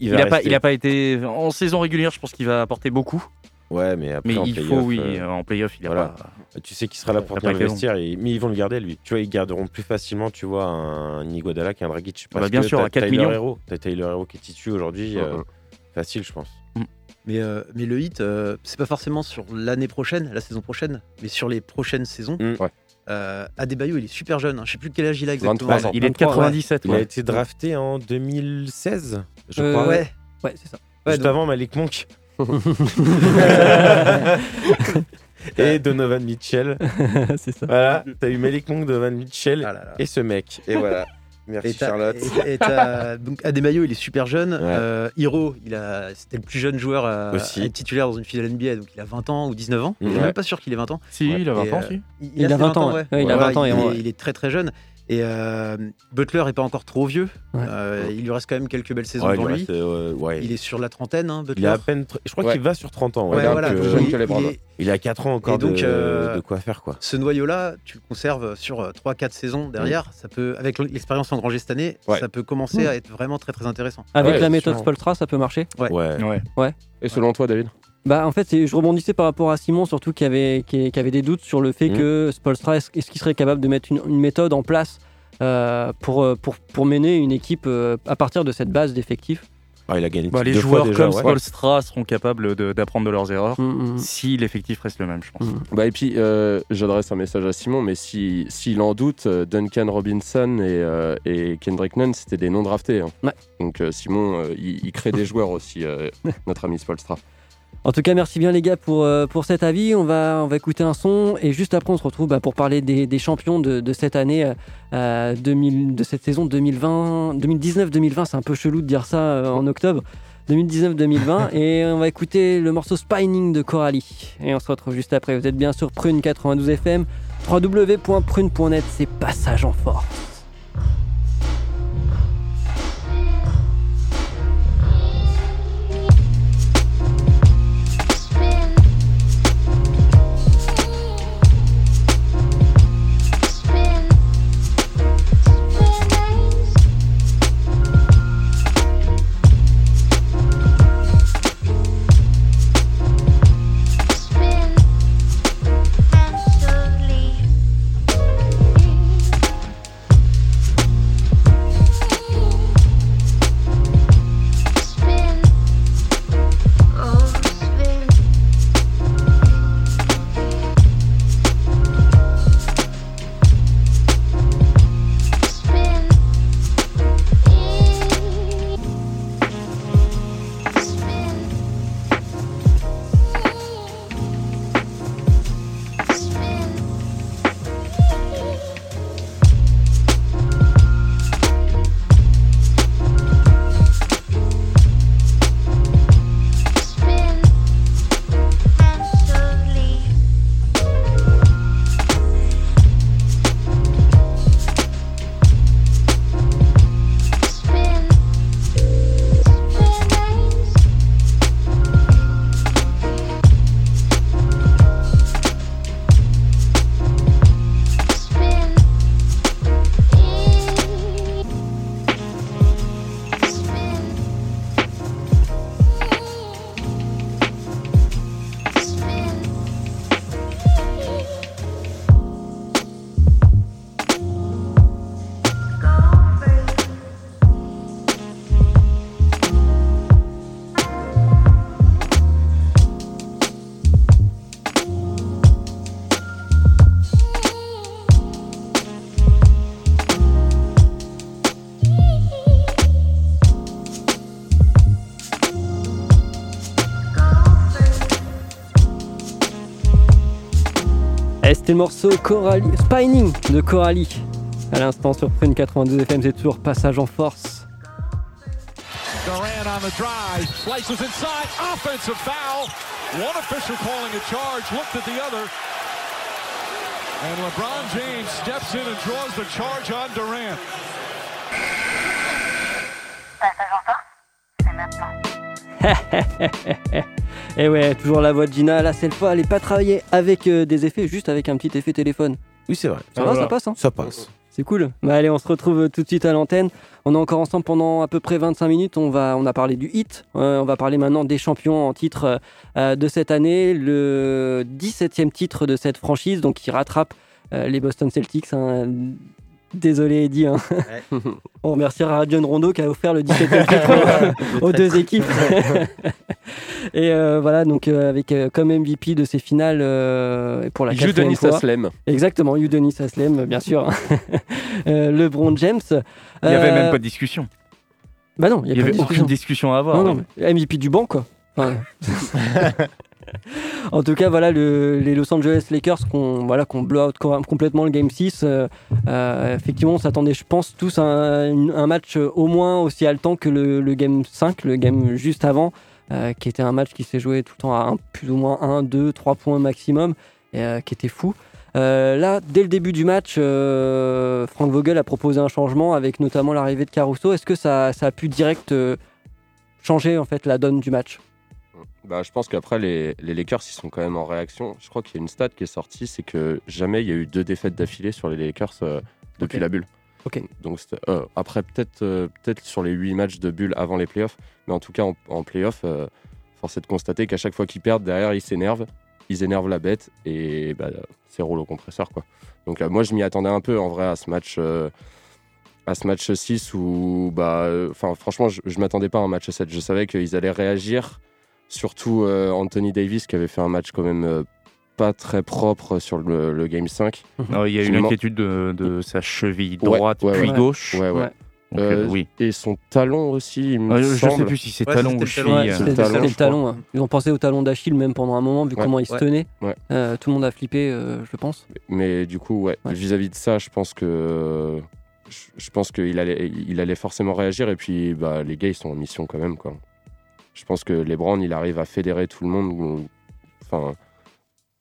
il n'a pas, il a pas été en saison régulière. Je pense qu'il va apporter beaucoup. Ouais, mais après, Mais en il faut, oui, euh, en playoff, il a voilà. pas. Tu sais qu'il sera là pour bien investir, et... mais ils vont le garder lui. Tu vois, ils garderont plus facilement, tu vois, un Iguodala qu'un Dragic. Parce bah, bien que sûr, à 4 Tyler millions. Hero. T'as Tyler Hero qui est titu aujourd'hui, euh, Mhm. facile, je pense. Mais, euh, mais le hit, euh, c'est pas forcément sur l'année prochaine, la saison prochaine, mais sur les prochaines saisons. Mm. Ouais. Euh, Adebayo, il est super jeune. hein. Je sais plus quel âge il a exactement. 23 ans. Il est de 23, ouais. 97. Il a été drafté en 2016, je Euh, crois. Ouais. Ouais, c'est ça. Ouais, Juste donc- avant Malik Monk. et Donovan Mitchell. c'est ça. Voilà, t'as eu Malik Monk, Donovan Mitchell Ah là là. et ce mec. Et voilà. Merci Et Charlotte. et- et donc Adebayo, il est super jeune. Euh, Hiro, il a, c'était le plus jeune joueur à, Aussi. à être titulaire dans une finale NBA, donc il a 20 ans ou 19 ans. Je suis Ouais. même pas sûr qu'il ait 20 ans. Si, il a 20 Et, ans, euh, si. Il a ses 20 ans, ouais. Ouais, il a 20 ans, et il est très très jeune. Et euh, Butler est pas encore trop vieux. Ouais. Euh, il lui reste quand même quelques belles saisons Ouais, devant lui euh, ouais. Il est sur la trentaine, hein, Butler. Il a à peine. tr- Je crois Ouais. qu'il va sur 30 ans. Il est un voilà. peu donc jeune il- que les il Browns. est- Il a 4 ans encore Et donc, de, euh, de quoi faire, quoi. ce noyau-là, tu le conserves sur 3-4 saisons derrière. Ça peut, avec l'expérience engrangée cette année, Ouais. ça peut commencer à être vraiment très très intéressant. Avec Ouais, la méthode. Spolstra, ça peut marcher? Ouais. Ouais. Ouais. Et selon toi, David? Bah en fait, je rebondissais par rapport à Simon, surtout qui avait, qui, qui avait des doutes sur le fait Mhm. que Spolstra, est-ce qu'il serait capable de mettre une, une méthode en place euh, pour, euh, pour, pour mener une équipe euh, à partir de cette base d'effectifs? Ah, il a gagné Bah, les deux fois joueurs déjà, comme ouais. Spolstra seront capables d'apprendre de leurs erreurs Mm, mm. si l'effectif reste le même, je pense. Bah, et puis, euh, j'adresse un message à Simon, mais si- s'il en doute, Duncan Robinson et, euh, et Kendrick Nunn, c'était des non draftés. hein. Ouais. Donc, euh, Simon, euh, il, il crée des joueurs aussi, euh, notre ami Spolstra. En tout cas, merci bien les gars pour, euh, pour cet avis. On va, on va écouter un son et juste après, on se retrouve bah, pour parler des, des champions de, de cette année, euh, euh, 2000 de cette saison 2020, 2019-2020. C'est un peu chelou de dire ça euh, en octobre. 2019-2020 et on va écouter le morceau Spining de Coralie et on se retrouve juste après. Vous êtes bien sur Prune 92 FM, www.prune.net, c'est passage en force. C'était le morceau Coralie, Spining de Coralie. À l'instant sur Prune 92 FM, c'est toujours passage en force. Durant on the drive, slices inside, offensive foul. One official calling a charge, looked at the other. And LeBron James steps in and draws the charge on Durant. Et ouais, toujours la voix de Gina. Là, cette fois, elle n'est pas travaillée avec euh, des effets, juste avec un petit effet téléphone. Oui, c'est vrai. Ça va, ça passe hein Ça passe. C'est cool. Bah allez, on se retrouve euh, tout de suite à l'antenne. On est encore ensemble pendant à peu près 25 minutes. On, va, on a parlé du hit. Euh, on va parler maintenant des champions en titre euh, de cette année. Le 17e titre de cette franchise, donc qui rattrape euh, les Boston Celtics. hein. Désolé Eddie. hein. on remerciera John Rondo qui a offert le 17e titre aux deux équipes. Et euh, voilà, donc euh, avec euh, comme MVP de ces finales euh, pour la quatrième Udonis fois. Haslem. Exactement, Udonis Haslem, bien sûr. Euh, LeBron James. Il n'y avait Euh, même pas de discussion. Bah non, il n'y avait pas de aucune discussion. discussion à avoir. Non, non, mais MVP du banc, quoi. Enfin, en tout cas, voilà, le- les Los Angeles Lakers qui ont voilà, qu'on blow out co- complètement le Game 6. euh, euh, effectivement, on s'attendait, je pense, tous à un, match euh, au moins aussi haletant que le, Game 5, le game juste avant, qui était un match qui s'est joué tout le temps à plus ou moins 1, 2, 3 points maximum, et qui était fou. Là, dès le début du match, Frank Vogel a proposé un changement avec notamment l'arrivée de Caruso. Est-ce que ça, ça a pu direct changer en fait la donne du match? Bah, je pense qu'après, les, les Lakers, ils sont quand même en réaction. Je crois qu'il y a une stat qui est sortie, c'est que jamais il y a eu deux défaites d'affilée sur les Lakers euh, depuis la bulle. Ok. Donc, euh, après, peut-être euh, peut-être sur les huit matchs de bulle avant les playoffs, mais en tout cas, en, en playoffs, euh, force est de constater qu'à chaque fois qu'ils perdent, derrière, ils s'énervent, ils énervent la bête, et bah, c'est rouleau compresseur. Quoi. Donc, moi, je m'y attendais un peu, en vrai, à ce match. à ce match 6 où, bah, enfin, franchement, je, je m'attendais pas à un match 7. Je savais qu'ils allaient réagir. Surtout euh, Anthony Davis qui avait fait un match quand même euh, pas très propre sur le, le game 5. Non, il y a eu Je me- l'inquiétude de, de sa cheville droite ouais, puis ouais. gauche. Ouais, ouais. Ouais. Donc, euh, oui. Et son talon aussi, il me Euh, je sais semble. plus si c'est Ouais, talon ou le cheville. talon, Ouais, c'est c'était le talon, hein. Ils ont pensé au talon d'Achille même pendant un moment, vu Ouais. comment il se tenait. Ouais. Euh, tout le monde a flippé, euh, je pense. Mais du coup, ouais, Ouais. vis-à-vis de ça, je pense que je, je pense qu'il allait, il allait forcément réagir. Et puis, bah, les gars, ils sont en mission quand même, quoi. Je pense que LeBron, il arrive à fédérer tout le monde. Enfin,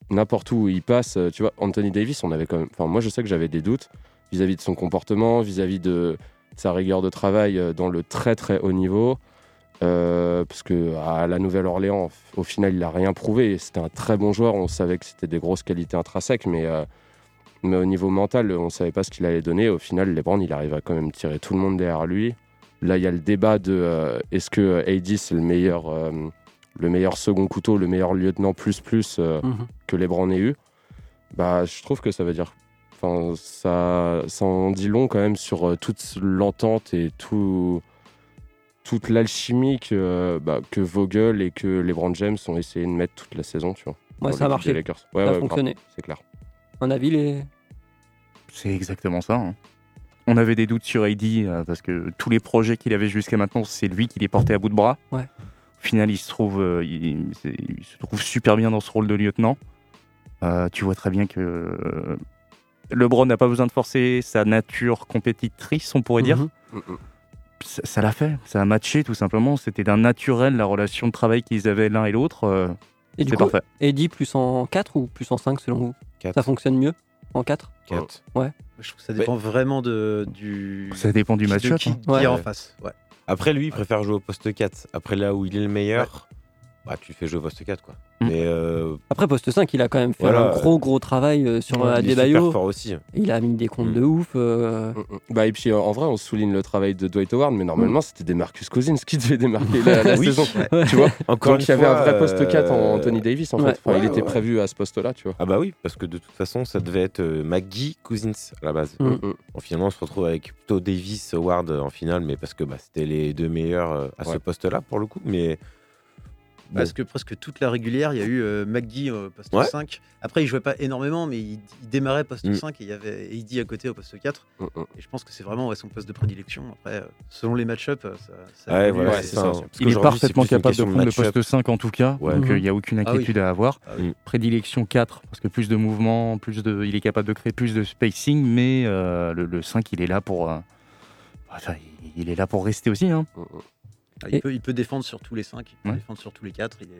n'importe où il passe. euh, Tu vois, Anthony Davis, on avait quand moi, je sais que j'avais des doutes vis-à-vis de son comportement, vis-à-vis de sa rigueur de travail euh, dans le très très haut niveau. Euh, parce que à la Nouvelle-Orléans, au final, il n'a rien prouvé. C'était un très bon joueur. On savait que c'était des grosses qualités intrinsèques, mais, mais au niveau mental, on ne savait pas ce qu'il allait donner. Au final, LeBron, il arrive à quand même tirer tout le monde derrière lui. Là, il y a le débat de euh, est-ce que AD c'est le meilleur, euh, le meilleur second couteau, le meilleur lieutenant plus plus euh, Mhm. que LeBron ait eu? Bah, je trouve que ça veut dire. Enfin, ça, ça en dit long quand même sur euh, toute l'entente et tout, toute l'alchimie que, euh, bah, que Vogel et que LeBron James ont essayé de mettre toute la saison, tu vois. Ouais, ça a marché. Ouais, ça a ouais, fonctionné. grave, C'est clair. Un avis, les. C'est exactement ça. hein. On avait des doutes sur AD euh, parce que tous les projets qu'il avait jusqu'à maintenant, c'est lui qui les portait à bout de bras. Ouais. Au final, il se trouve, euh, il, se trouve super bien dans ce rôle de lieutenant. Euh, tu vois très bien que LeBron n'a pas besoin de forcer sa nature compétitrice, on pourrait dire. Mhm. Mm, mm. Ça ça l'a fait, ça a matché tout simplement. C'était d'un naturel la relation de travail qu'ils avaient l'un et l'autre. Et du c'est coup, parfait. Eddie plus en 4 ou plus en 5 selon vous? Quatre. Ça fonctionne mieux? En 4 Quatre. Je trouve que ça dépend vraiment de, du. Ça dépend du match-up. qui, hein. qui Ouais. est en face. Ouais. Après, lui, il préfère jouer au poste 4. Après, là où il est le meilleur, bah, tu fais jouer au poste 4, quoi. Mm. Mais euh, Après, poste 5, il a quand même fait Voilà. un gros gros travail euh, sur il euh, est super Adebayo. fort aussi. Il a mis des comptes Mm. de ouf. euh, Mm. Bah, et puis en vrai, on souligne le travail de Dwight Howard, mais normalement, c'était des Marcus Cousins qui devaient démarquer la, la Oui. saison. Ouais. Tu vois Encore Donc il y avait un vrai poste 4 en Anthony Davis en ouais. fait. Enfin, il Ouais, était ouais. prévu à ce poste-là, tu vois. Ah bah oui, parce que de toute façon, ça devait être McGee Cousins à la base. Bon, finalement, on se retrouve avec plutôt Davis, Howard en finale, mais parce que bah, c'était les deux meilleurs à ce poste-là pour le coup. Mais bon. Parce que presque toute la régulière, il y a eu euh, McGee au poste Ouais. 5. Après, il jouait pas énormément, mais il, il démarrait poste Mm. 5 et il y avait Eddie à côté au poste 4. Mm, mm. Et je pense que c'est vraiment ouais, son poste de prédilection. Après, euh, selon les match-ups, euh, ça, ça Ouais, voilà, c'est ça- Il est parfaitement capable de prendre le poste 5 en tout cas, Ouais. donc il n'y a aucune Ah oui. inquiétude à avoir. Ah oui. Prédilection 4, parce que plus de mouvements, plus de, il est capable de créer plus de spacing, mais euh, le, le 5, il est là pour... euh, enfin, il- il est là pour rester aussi. Hein. Ah, Et- il, peut, il peut défendre sur tous les 5, il peut Ouais. défendre sur tous les 4. Il est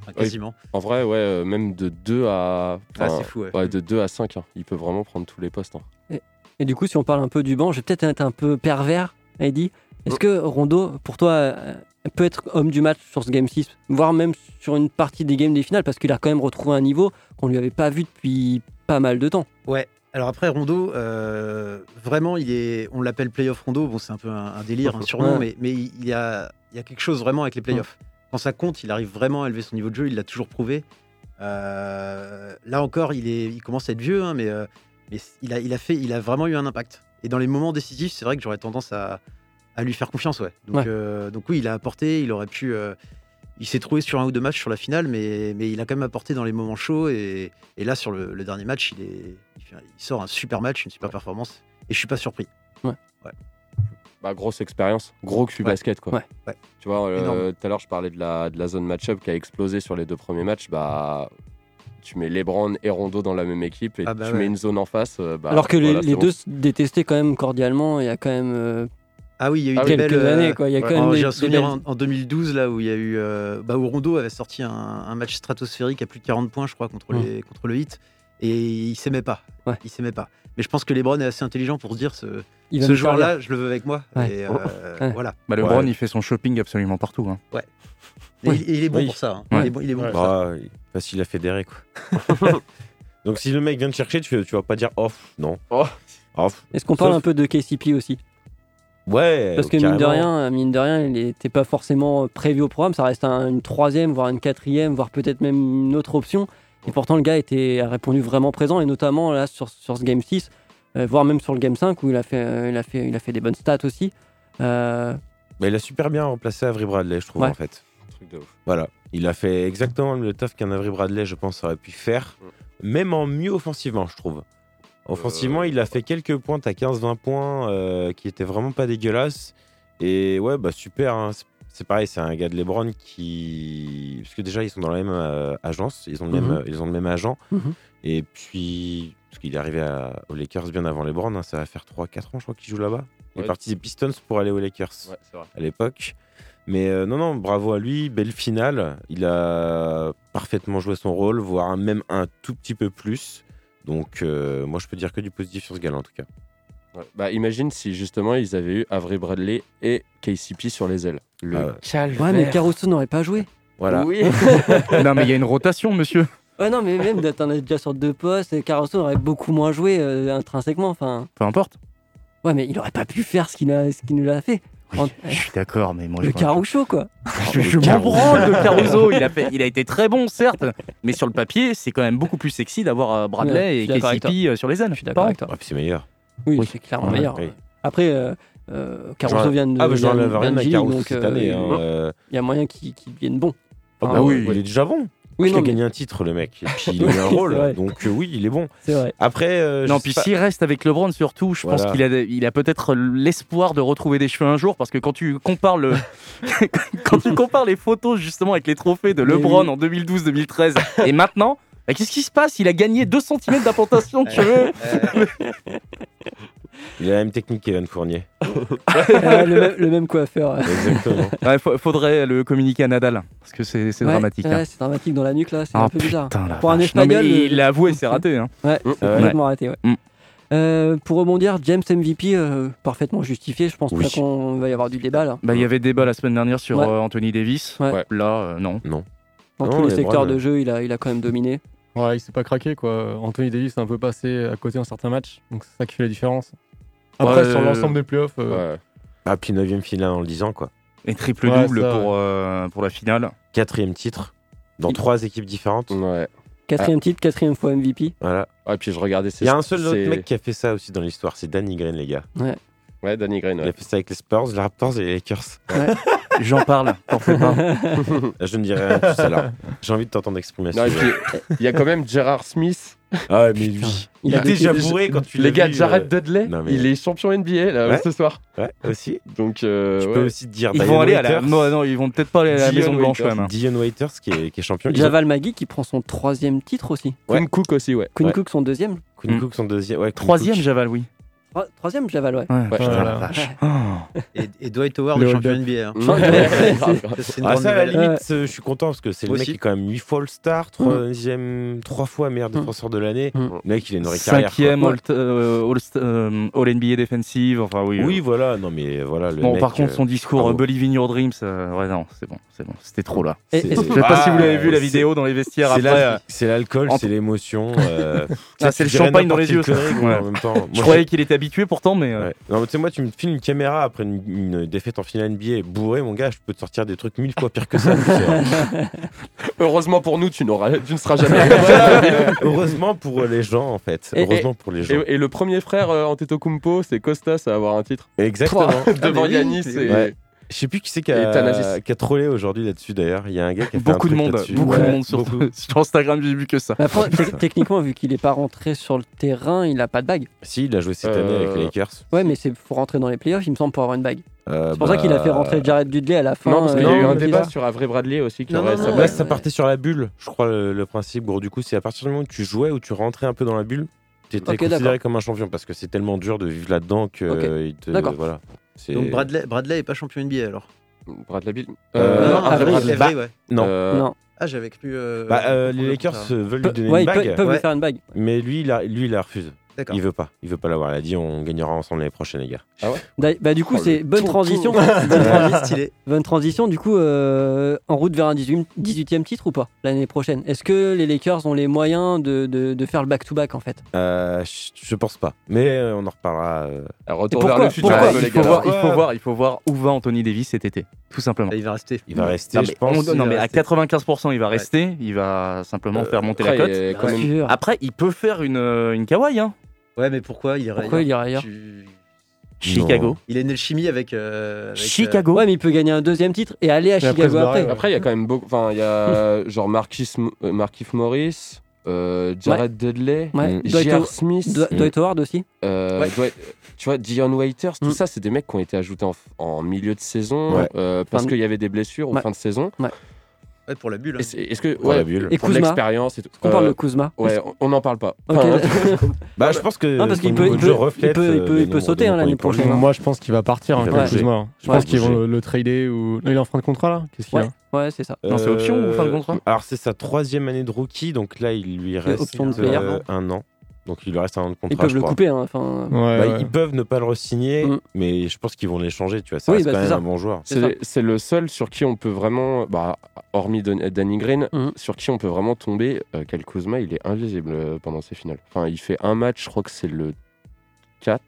enfin, Oui. quasiment. En vrai, ouais, euh, même de 2 à. Ah, c'est fou. Ouais. ouais, de 2 à 5, hein. il peut vraiment prendre tous les postes. hein. Et du coup, si on parle un peu du banc, je vais peut-être être un peu pervers, Eddie. Est-ce que Rondo, pour toi, euh, peut être homme du match sur ce Game 6, voire même sur une partie des games des finales, parce qu'il a quand même retrouvé un niveau qu'on lui avait pas vu depuis pas mal de temps? Ouais. Alors après Rondo, euh, vraiment, il est, on l'appelle playoff Rondo. Bon, c'est un peu un, un délire, un surnom, Ouais. mais, mais il il y a, il y a quelque chose vraiment avec les playoffs. Quand ça compte, il arrive vraiment à élever son niveau de jeu. Il l'a toujours prouvé. Euh, là encore, il, est, il commence à être vieux, hein, mais, euh, mais il, a, il, a fait, il a vraiment eu un impact. Et dans les moments décisifs, c'est vrai que j'aurais tendance à, à lui faire confiance. Ouais. Donc, Ouais. euh, donc oui, il a apporté. Il aurait pu. il s'est trouvé sur un ou deux matchs sur la finale, mais, mais il a quand même apporté dans les moments chauds. Et, et là, sur le, le dernier match, il, est, il, fait- il sort un super match, une super performance. Et je suis pas surpris. Bah, grosse expérience, gros cul Ouais. basket quoi. Ouais. Ouais. Tu vois, euh, tout à l'heure je parlais de la, de la zone match-up qui a explosé sur les deux premiers matchs. Bah, tu mets Lebron et Rondo dans la même équipe et Ah bah tu ouais. mets une zone en face. euh, bah, Alors que les, voilà, les c'est bon. deux se détestaient quand même cordialement. Il y a quand même euh, Ah oui, il y a eu Ah des quelques belles, euh, années. Quoi. Il y a ouais. quand même Oh, des- J'ai un souvenir belles- en, en 2012 là où il y a eu euh, bah, où Rondo avait sorti un, un match stratosphérique à plus de 40 points je crois contre, Mm. les, contre le hit et il s'aimait pas. Ouais. Il s'aimait pas. Mais je pense que LeBron est assez intelligent pour se dire ce, ce joueur-là, je le veux avec moi. Ouais. Et, euh, Ouais. voilà. Bah, le Ouais. Brown, il fait son shopping absolument partout. hein. Et Oui. il, il est bon Oui. pour ça. hein. Ouais. Il est bon, il est bon Ouais. pour ça. Ah, il- facile à fédérer quoi. Donc si le mec vient te chercher, tu, tu vas pas dire off, non. Oh. Off. Est-ce qu'on parle Sauf- un peu de KCP aussi? Ouais. Parce que mine de rien, mine de rien, il n'était pas forcément prévu au programme. Ça reste un- une troisième, voire une quatrième, voire peut-être même une autre option. Et pourtant, le gars était, a répondu vraiment présent, et notamment là sur, sur ce Game 6, euh, voire même sur le Game 5 où il a fait, euh, il a fait, il a fait des bonnes stats aussi. Euh, Mais il a super bien remplacé Avery Bradley, je trouve, Ouais. en fait. Truc de ouf. Voilà. Il a fait exactement le taf qu'un Avery Bradley, je pense, aurait pu faire, même en mieux offensivement, je trouve. Offensivement, il a fait quelques pointes à 15-20 points euh, qui étaient vraiment pas dégueulasses. Et ouais, bah super. hein. C'est- C'est pareil, c'est un gars de LeBron qui. Parce que déjà, ils sont dans la même euh, agence, ils ont le, Mhm. même, ils ont le même agent. Mhm. Et puis, parce qu'il est arrivé à- aux Lakers bien avant LeBron, hein, ça va faire 3-4 ans, je crois, qu'il joue là-bas. Il est parti des Pistons pour aller aux Lakers Ouais, à l'époque. Mais euh, non, non, bravo à lui, belle finale. Il a parfaitement joué son rôle, voire même un tout petit peu plus. Donc, euh, moi, je peux dire que du positif sur ce gars en tout cas. Ouais. Bah, imagine si justement ils avaient eu Avery Bradley et KCP sur les ailes. Le Ah ouais. calvaire. ouais, mais Caruso n'aurait pas joué. Voilà. Oui. non, mais il y a une rotation, monsieur. Ouais, non, mais même as déjà sur deux postes et Caruso aurait beaucoup moins joué euh, intrinsèquement. Enfin, Peu importe. ouais, mais il aurait pas pu faire ce qu'il a, ce qu'il nous a fait. En- Je suis d'accord, mais moi, le je, Caruso, quoi. je, je m'en branle de Caruso. Il a, fait, il a été très bon, certes, mais sur le papier, c'est quand même beaucoup plus sexy d'avoir euh, Ouais, Bradley je et KCP euh, sur les ailes. Je suis d'accord avec toi. Puis c'est meilleur. Oui, Oui. c'est clairement Ouais, meilleur. oui. Après, euh, euh, Caruso vient de. Ah, bah, j'enlève vient rien à Caruso donc, cette euh, année. hein, Il euh, y a moyen qu'il qu'il devienne bon. ah, Enfin, bah oui. Il est déjà bon. Oui, il a mais gagné un titre, le mec. Et puis, il a eu un rôle. Donc, euh, oui, il est bon. c'est vrai. Après, euh, je Non, puis pas- s'il reste avec LeBron, surtout, je pense qu'il a, il a peut-être l'espoir de retrouver des cheveux un jour, parce que quand tu compares le, quand tu compares les photos justement avec les trophées de LeBron oui. en 2012-2013 et maintenant, bah, qu'est-ce qui se passe? Il a gagné 2 cm d'implantation de cheveux. Il a la même technique qu'Evan Fournier. Euh, le, même, le même coiffeur. ouais. Exactement. Ouais, fa- faudrait le communiquer à Nadal, parce que c'est c'est Ouais, dramatique. ouais, hein. c'est dramatique dans la nuque là, c'est Ah, un peu bizarre. putain, Pour un. Non, espagnol. il euh, l'a avoué, c'est raté. hein. Ouais, c'est Ouais. complètement raté. Ouais. Mm. Euh, pour rebondir, James MVP, euh, parfaitement justifié. Je pense Oui. qu'on va y avoir du débat là. Bah, il y avait débat la semaine dernière sur Ouais. euh, Anthony Davis. Ouais. Là, euh, non. Dans Non, tous les secteurs de jeu, il a, il a quand même dominé. Ouais, il s'est pas craqué quoi. Anthony Davis est un peu passé à côté en certains matchs, donc c'est ça qui fait la différence. Après, Ouais, sur l'ensemble des playoffs, euh, Ouais. Ah, puis 9 finale en le disant, quoi. Et triple Ouais, double ça, pour, euh, pour la finale. Quatrième titre dans trois équipes différentes. Ouais. Quatrième titre, quatrième fois MVP. Voilà. Ouais, puis je regardais ses Il y a un seul autre mec qui a fait ça aussi dans l'histoire, c'est Danny Green, les gars. Ouais, Danny Green. Il ouais. a fait ça avec les Spurs, les Raptors et les Lakers. J'en parle, t'en fais pas. Je ne dirai rien de plus alors. J'ai envie de t'entendre exprimer Non, ça. et puis, il y a quand même Gerard Smith. Ah, mais lui. Il Il des- déjà bourré quand tu l'as Les gars, vu, Jared euh, Dudley, non, mais- il est champion NBA là, Ouais. ce soir. Ouais, aussi. Donc, euh, Je ouais. peux aussi te dire Ils vont aller à la. Non, non, ils vont peut-être pas aller à la Dion Maison Blanche quand même. Dion Waiters qui est, qui est champion. Javal Magui qui prend son troisième titre aussi. Quinn Cook aussi, ouais. Quinn Ouais. Cook son deuxième. Quinn. Cook son deuxième. Ouais, Troisième, Cook. Javal, oui. Tro- Troisième Javal, ouais. Ouais, voilà. vache. Oh. Et, et Dwight Howard, Le champion. NBA. hein. C'est une Ah, ça, à la limite, euh, je suis content parce que c'est le mec qui est quand même 8 fois All-Star, troisième, trois fois meilleur défenseur de l'année. Mm. Le mec, il a une vraie carrière. Cinquième quoi. All, euh, All- euh, All NBA défensive. Enfin, oui. Oui, euh. voilà. Non, mais voilà. Le Bon, mec, par contre, son discours euh, Believe in Your Dreams, euh, ouais, non, c'est bon, c'est bon. C'était trop là. Je sais pas si vous l'avez vu la vidéo dans les vestiaires C'est après. c'est l'alcool, c'est l'émotion. Ah, c'est le champagne dans les yeux. Je croyais qu'il était habitué pourtant, mais. euh, Ouais. Non, mais tu sais, moi, tu me filmes une caméra après une, une défaite en finale NBA bourré, mon gars, je peux te sortir des trucs mille fois pires que ça. Heureusement pour nous, tu, n'auras- tu ne seras jamais. Heureusement pour les gens, en fait. Et- Heureusement pour les gens. et, et le premier frère euh, Antetokounmpo, c'est Costas à avoir un titre. Exactement. Devant Yanis c'est- et... Ouais. Je sais plus qui c'est qui a, Thanasis. qui a trollé aujourd'hui là-dessus d'ailleurs. Il y a un gars qui a fait Beaucoup un de truc monde, beaucoup Ouais, de monde sur, beaucoup. sur Instagram, j'ai vu que ça. Mais après, te- techniquement, vu qu'il est pas rentré sur le terrain, il a pas de bague. Si, il a joué cette Euh, année avec les Lakers. Ouais, mais c'est pour rentrer dans les playoffs, il me semble, pour avoir une bague. Euh, C'est pour ça qu'il a fait bah, rentrer Jared Dudley à la fin. Non, parce qu'il y a eu euh, un débat sur Avery Bradley aussi qui Non, aurait non, sa non, Là, bague. ça partait sur la bulle, je crois, le, le principe. Gros, du coup, c'est à partir du moment où tu jouais, où tu rentrais un peu dans la bulle, tu étais considéré comme un champion parce que c'est tellement dur de vivre là-dedans que euh, te. D'accord. Voilà. C'est- Donc Bradley, Bradley est pas champion NBA alors Bradley Bill. Euh, non, non, Bradley. Avery, ouais. Non. Euh, Non. Ah, j'avais cru. euh, Bah, euh, les le Lakers euh, veulent Pe- lui donner ouais, une ils peuvent, bague, peuvent lui Ouais. faire une bague. mais lui, il lui, il a refusé. D'accord. Il veut pas. Il veut pas l'avoir. Il a dit on gagnera ensemble l'année prochaine, les gars. Da- Bah, du coup, Oh, c'est bonne tout, transition. tout. bonne, transi- Ouais, stylé. bonne transition, du coup, euh, en route vers un 18, 18e titre ou pas l'année prochaine? Est-ce que les Lakers ont les moyens de, de, de faire le back-to-back en fait? Euh, je, pense pas. Mais euh, on en reparlera. euh. Retour Et vers le futur, il, faut voir, il, faut voir, il faut voir où va Anthony Davis cet été, tout simplement. Il va rester. Il va rester, Non, je mais, pense. on- non, mais à rester. 95%, il va rester. Il va simplement Euh, faire monter Après, la cote. Après, il peut faire une, une kawaii. Hein. Ouais, mais pourquoi il irait Pourquoi il irait ailleurs Tu- Chicago. Il est né le chimie avec. euh, avec, euh, Chicago. Ouais, mais il peut gagner un deuxième titre et aller à Chicago se barrer, après. ouais. Après, il y a quand même beaucoup. Enfin, il y a genre Marquis, euh, Markif Morris, euh, Jared Dudley, Ouais. Mm. Dwight, J.R. Smith, Dw- Dwight Howard aussi. euh, Ouais. Dwight- tu vois, Dion Waiters, tout Mm. ça, c'est des mecs qui ont été ajoutés en, en milieu de saison Ouais. euh, parce Fin de- qu'il y avait des blessures ou Ouais. fin de saison. Ouais, pour la bulle. hein. Est-ce que. Pour la bulle. Et Kuzma. l'expérience et tout. On parle Euh, de Kuzma. Ouais, on- n'en parle pas. Enfin, Bah, je pense que. Non, parce qu'il peut- il jeu peut- il peut- il euh, peut- il peut sauter, hein, l'année prochaine. Moi, je pense qu'il va partir, hein, va. Kuzma. hein. Je Ouais. pense qu'ils vont le, le trader ou. Non, il est en fin de contrat là Qu'est-ce qu'il a Ouais, c'est ça. Non, c'est option ou fin de contrat Euh, Alors, c'est sa troisième année de rookie, donc là, il lui reste option de euh, player. un an. Donc, il lui reste un an de contrat. Ils peuvent je le crois. couper. Hein. Ouais, Bah, ouais. Ils peuvent ne pas le re-signer, Mm. mais je pense qu'ils vont l'échanger, tu vois. Ça Oui, reste bah, quand c'est même ça. un bon joueur. C'est le seul sur qui on peut vraiment, bah, hormis Don- Danny Green, Mhm. sur qui on peut vraiment tomber. Euh, Kuzma, il est invisible euh, pendant ces finales. Enfin, il fait un match, je crois que c'est le 4,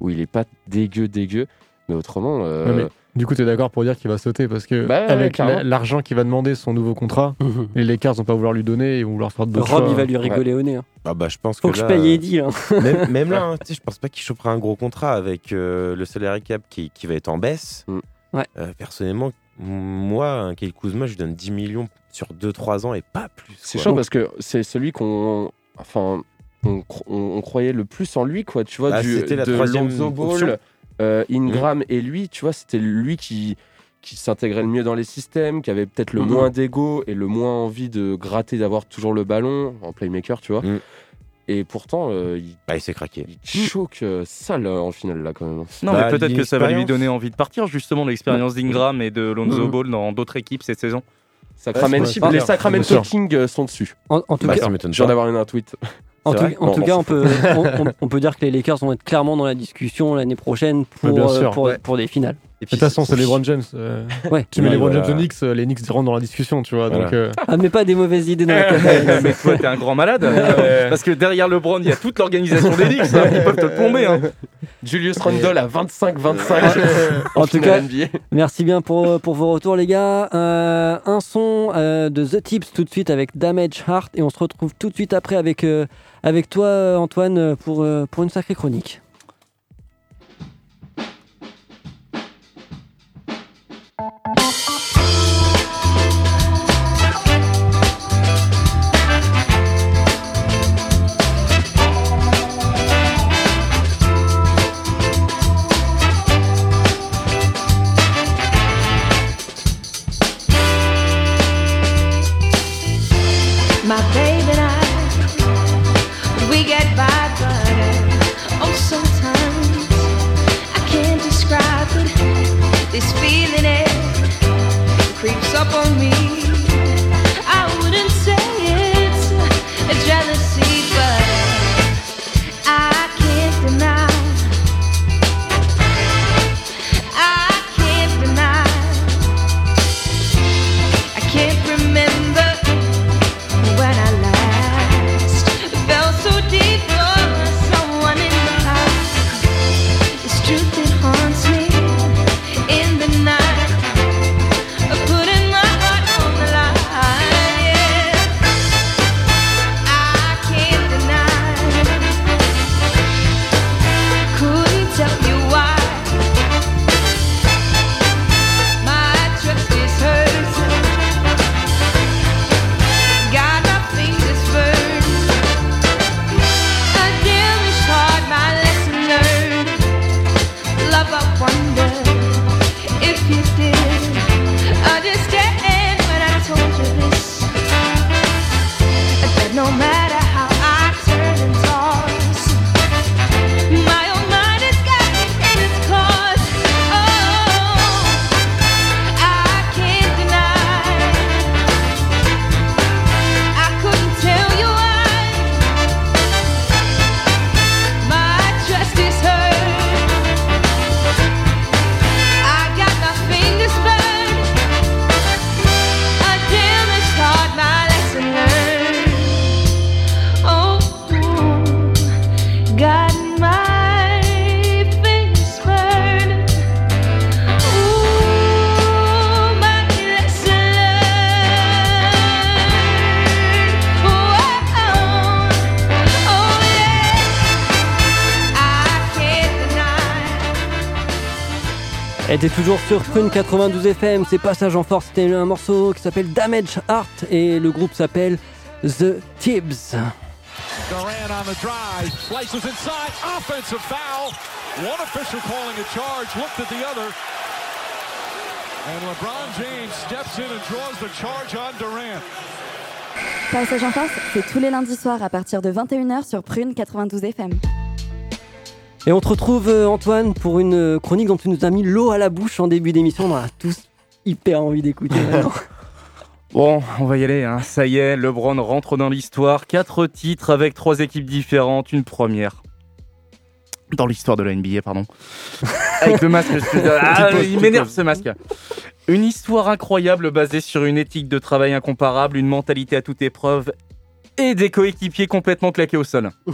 où il est pas dégueu, dégueu. Mais autrement, euh, mais Du coup, tu es d'accord pour dire qu'il va sauter parce que Bah ouais, avec l'argent qu'il va demander son nouveau contrat, les Lakers vont pas vouloir lui donner et vont vouloir faire de d'autres Rob, choix. il va lui rigoler au nez. hein. Ah bah, je pense Faut que, que je paye Eddie. hein. même, même là, hein, tu sais, je pense pas qu'il chopera un gros contrat avec euh, le salary cap qui, qui va être en baisse. Mm. Ouais. Euh, personnellement, m- moi, un Kyle Kuzma, je lui donne 10 millions sur 2-3 ans et pas plus. c'est chaud parce que c'est celui qu'on. Enfin. On, cro- on- on croyait le plus en lui, quoi, tu vois, Bah, du, c'était la de troisième Lonzo option. Ball, euh, Ingram et lui, tu vois, c'était lui qui, qui s'intégrait le mieux dans les systèmes, qui avait peut-être le Mhm. moins d'ego et le moins envie de gratter, d'avoir toujours le ballon en playmaker, tu vois. Mhm. Et pourtant, euh, il, Bah, il s'est craqué. il choque euh, sale en finale, là, quand même. Non, Bah, mais peut-être que ça va lui donner envie de partir, justement, l'expérience d'Ingram et de Lonzo Mhm. Ball dans d'autres équipes cette saison. Sacramento, pas les Sacramento. Kings euh, sont dessus. En, en tout Bah, cas, ça m'étonne Je viens pas. d'avoir une- un tweet. En tout, vrai en Non, tout non, cas, on peut, on, on- on peut dire que les Lakers vont être clairement dans la discussion l'année prochaine pour, bien euh, sûr. pour, Ouais. pour des finales. Et De toute façon, c'est LeBron James. euh, Ouais. Tu mets LeBron voilà. James aux Knicks, euh, les Knicks rentrent dans la discussion, tu vois. Voilà. Donc, euh, Ah, mais pas des mauvaises idées dans la tête. mais toi, t'es un grand malade. Parce que derrière LeBron, il y a toute l'organisation des Knicks. hein. Ils peuvent te le plomber. hein. Julius Randle à 25-25 En tout cas, NBA. Merci bien pour, pour vos retours, les gars. Euh, un son euh, de The Tips tout de suite avec Damage Heart et on se retrouve tout de suite après avec, euh, avec toi, euh, Antoine, pour, euh, pour une sacrée chronique. Sur Prune 92 FM, c'est Passage en Force, c'était un morceau qui s'appelle Damage Art et le groupe s'appelle The Tibbs. Durant on the drive, slices inside, offensive foul. One official calling a charge, looked at the other. And LeBron James steps in and draws the charge on Durant. Passage en Force, c'est tous les lundis soirs à partir de 21h sur Prune 92 FM. Et on te retrouve euh, Antoine pour une euh, chronique dont tu nous as mis l'eau à la bouche en début d'émission, on a tous hyper envie d'écouter maintenant. Bon, on va y aller. Hein. Ça y est, LeBron rentre dans l'histoire. Quatre titres avec trois équipes différentes. Une première. Dans l'histoire de la NBA, pardon. avec le masque. je- Ah, il m'énerve ce masque. Une histoire incroyable basée sur une éthique de travail incomparable, une mentalité à toute épreuve et des coéquipiers complètement claqués au sol.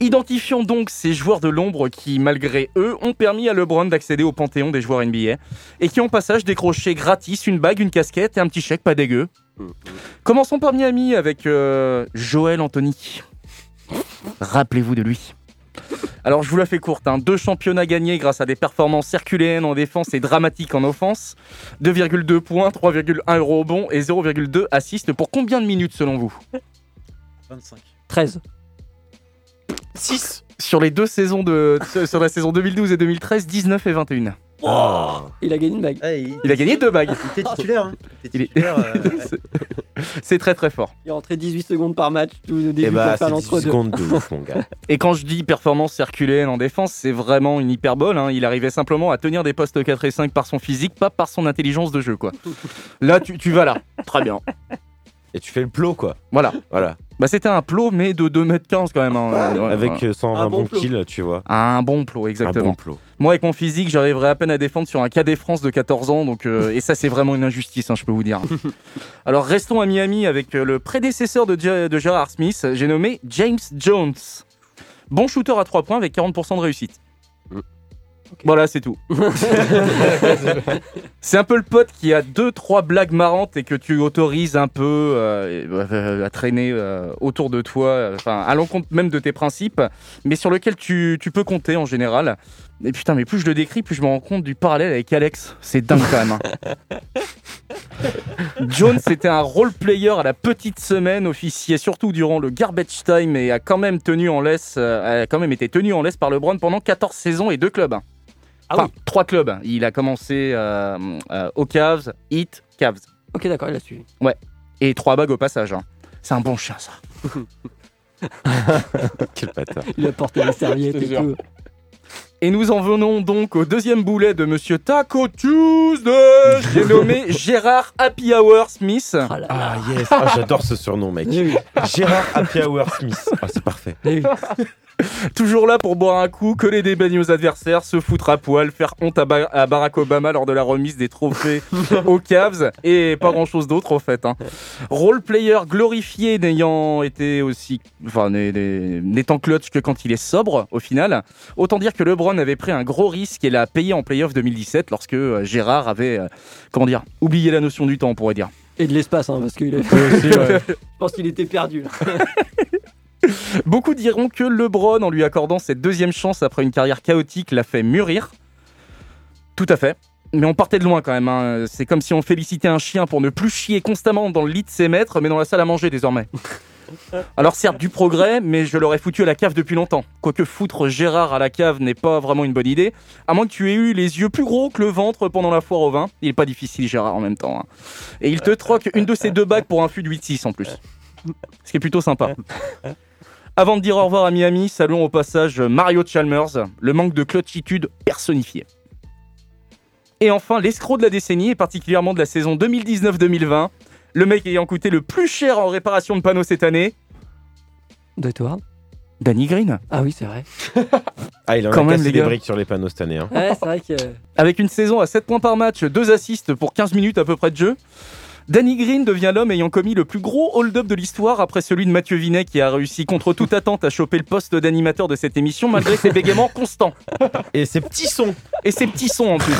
Identifions donc ces joueurs de l'ombre qui, malgré eux, ont permis à LeBron d'accéder au panthéon des joueurs NBA et qui, en passage, décroché gratis une bague, une casquette et un petit chèque pas dégueu. Commençons par Miami avec euh, Joel Anthony. Rappelez-vous de lui. Alors, je vous la fais courte. hein. Deux championnats gagnés grâce à des performances herculéennes en défense et dramatiques en offense. 2,2 points, 3,1 euros au bon et 0,2 assists pour combien de minutes selon vous? 25. 13. 6 Sur les deux saisons de. sur la saison 2012 et 2013, 19 et 21. Il a gagné une bague. Il a gagné deux bagues. Il était titulaire. Hein. Il était Il est- titulaire, euh, C'est très très fort. Il est rentré 18 secondes par match tout au début bah, faire c'est 18 l'entre-deux. secondes de ouf, mon gars. Et quand je dis performance circulaire en défense, c'est vraiment une hyperbole. hein. Il arrivait simplement à tenir des postes 4 et 5 par son physique, pas par son intelligence de jeu. quoi. Là, tu, tu vas là. Très bien. Et tu fais le plot, quoi. Voilà. Voilà. Bah, C'était un plot, mais de 2m15 quand même. hein. Ouais, Avec ouais. euh, 120 Un bon bons plot. kills, tu vois. Un bon plot, Un exactement. bon plot. Moi, avec mon physique, j'arriverais à peine à défendre sur un KD France de 14 ans, donc euh, et ça, c'est vraiment une injustice, hein, je peux vous dire. Alors, restons à Miami avec euh, le prédécesseur de, Ge- de Gerard Smith, j'ai nommé James Jones. Bon shooter à 3 points avec 40% de réussite. Voilà, c'est tout. c'est un peu le pote qui a deux trois blagues marrantes et que tu autorises un peu euh, à traîner euh, autour de toi, euh, enfin à l'encontre même de tes principes, mais sur lequel tu, tu peux compter en général. Et putain, mais plus je le décris, plus je me rends compte du parallèle avec Alex. C'est dingue quand même. hein. Jones était un role player à la petite semaine, officier surtout durant le garbage time et a quand même tenu en laisse, euh, a quand même été tenu en laisse par LeBron pendant 14 saisons et deux clubs. Enfin, trois clubs. Il a commencé euh, euh, aux Cavs, Heat, Cavs. Ok, d'accord, il a suivi. Ouais. Et trois bagues au passage. hein. C'est un bon chien, ça. Quel bâtard. Il a porté les serviettes Je te et jure. tout. Et nous en venons donc au deuxième boulet de Monsieur Taco Tuesday. J'ai nommé Gérard Happy Hour Smith. Ah yes, Ah, j'adore ce surnom, mec. Gérard Happy Hour Smith. Ah, c'est parfait. Toujours là pour boire un coup, coller des bagnes aux adversaires, se foutre à poil, faire honte à, Ba- à Barack Obama lors de la remise des trophées aux Cavs et pas grand chose d'autre en fait. Hein. Role player glorifié n'ayant été aussi, enfin n'étant clutch que quand il est sobre au final. Autant dire que LeBron avait pris un gros risque et l'a payé en playoff 2017 lorsque euh, Gérard avait, euh, comment dire, oublié la notion du temps on pourrait dire. Et de l'espace, hein, parce qu'il ouais. Je pense qu'il était perdu. Beaucoup diront que LeBron, en lui accordant cette deuxième chance après une carrière chaotique, l'a fait mûrir. Tout à fait. Mais on partait de loin quand même. hein. C'est comme si on félicitait un chien pour ne plus chier constamment dans le lit de ses maîtres, mais dans la salle à manger désormais. Alors certes du progrès, mais je l'aurais foutu à la cave depuis longtemps. Quoique foutre Gérard à la cave n'est pas vraiment une bonne idée, à moins que tu aies eu les yeux plus gros que le ventre pendant la foire au vin. Il est pas difficile Gérard en même temps. hein. Et il te troque une de ses deux bagues pour un fût de 8-6 en plus. Ce qui est plutôt sympa. Avant de dire au revoir à Miami, saluons au passage Mario Chalmers, le manque de clutchitude personnifié. Et enfin, l'escroc de la décennie, et particulièrement de la saison 2019-2020, le mec ayant coûté le plus cher en réparation de panneaux cette année, De toi Danny Green. Ah oui, c'est vrai. Ah, il en Quand a même, cassé les des briques sur les panneaux cette année. Hein. Ouais, c'est vrai que. Avec une saison à 7 points par match, 2 assists pour 15 minutes à peu près de jeu, Danny Green devient l'homme ayant commis le plus gros hold-up de l'histoire après celui de Mathieu Vinet qui a réussi contre toute attente à choper le poste d'animateur de cette émission malgré ses bégaiements constants. Et ses petits sons. Et ses petits sons en plus.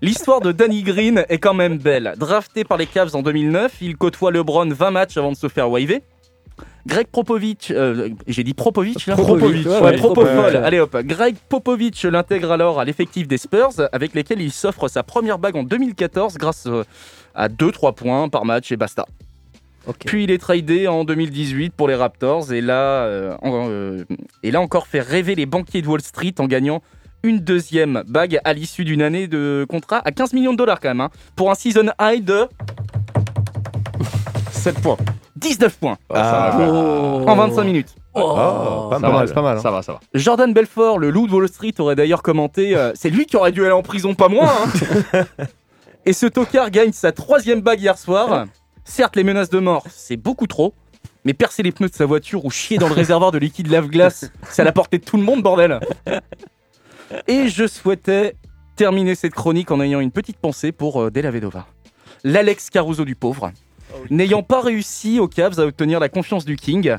L'histoire de Danny Green est quand même belle. Drafté par les Cavs en 2009, il côtoie LeBron 20 matchs avant de se faire waver. Greg Popovich, euh, j'ai dit Propovic là Propovic, ouais, ouais, ouais, Propofol. Propovic. Allez hop, Greg Popovich l'intègre alors à l'effectif des Spurs, avec lesquels il s'offre sa première bague en 2014 grâce euh, à 2-3 points par match et basta. Puis il est tradé en 2018 pour les Raptors et là, euh, en- euh, et là encore fait rêver les banquiers de Wall Street en gagnant une deuxième bague à l'issue d'une année de contrat à 15 millions de dollars quand même, hein, pour un season high de 7 points. 19 points Ah. Oh. en 25 minutes. Oh, pas va, c'est pas mal. hein. Ça va, ça va. Jordan Belfort, le loup de Wall Street, aurait d'ailleurs commenté euh, C'est lui qui aurait dû aller en prison, pas moi hein. Et ce tocard gagne sa troisième bague hier soir. Certes, les menaces de mort, c'est beaucoup trop. Mais percer les pneus de sa voiture ou chier dans le réservoir de liquide lave-glace, c'est à la portée de tout le monde, bordel Et je souhaitais terminer cette chronique en ayant une petite pensée pour euh, Della Vedova. L'Alex Caruso du pauvre. N'ayant pas réussi aux Cavs à obtenir la confiance du King,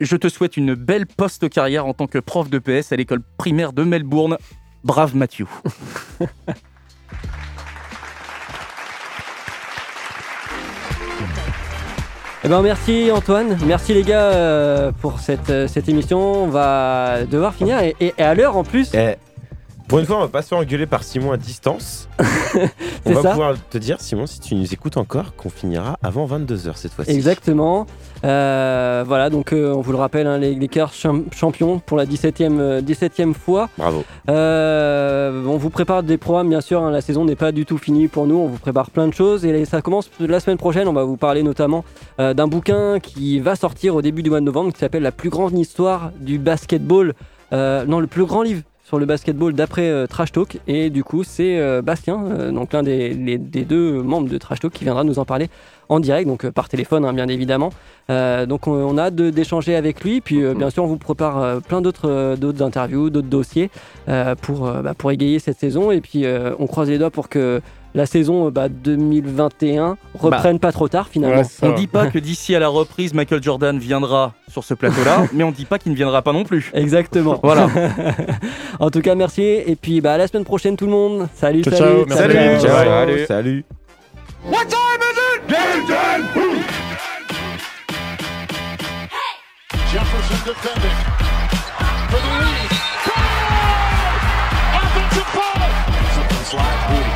je te souhaite une belle post-carrière en tant que prof de PS à l'école primaire de Melbourne. Brave Mathieu. Eh ben merci Antoine, merci les gars euh, pour cette, euh, cette émission. On va devoir finir et, et- et à l'heure en plus. Eh, pour une fois, on va pas se faire engueuler par Simon à distance. on va ça. pouvoir te dire, Simon, si tu nous écoutes encore, qu'on finira avant 22h cette fois-ci. Exactement. Euh, voilà, donc euh, on vous le rappelle, hein, les Lakers cham- champions pour la 17e, euh, 17e fois. Bravo. Euh, on vous prépare des programmes, bien sûr. hein, la saison n'est pas du tout finie pour nous. On vous prépare plein de choses et ça commence la semaine prochaine. On va vous parler notamment euh, d'un bouquin qui va sortir au début du mois de novembre qui s'appelle La plus grande histoire du basketball. Euh, non, le plus grand livre sur le basketball d'après euh, Trash Talk. Et du coup, c'est euh, Bastien, euh, donc l'un des, des deux membres de Trash Talk, qui viendra nous en parler en direct, donc par téléphone, hein, bien évidemment. Donc on, a hâte d'échanger avec lui. Puis bien sûr, on vous prépare plein d'autres interviews, d'autres dossiers pour, bah, pour égayer cette saison. Et puis on croise les doigts pour que la saison euh, bah, 2021 reprenne pas trop tard finalement. on dit pas que d'ici à la reprise, Michael Jordan viendra sur ce plateau-là, mais on dit pas qu'il ne viendra pas non plus. Exactement. Voilà. en tout cas, merci. Et puis bah, à la semaine prochaine, tout le monde. Salut, Ciao, salut. ciao. Salut. ciao. Salut. Salut. What time is it? Game time! Jefferson defending for the lead. Offensive foul. Something slide.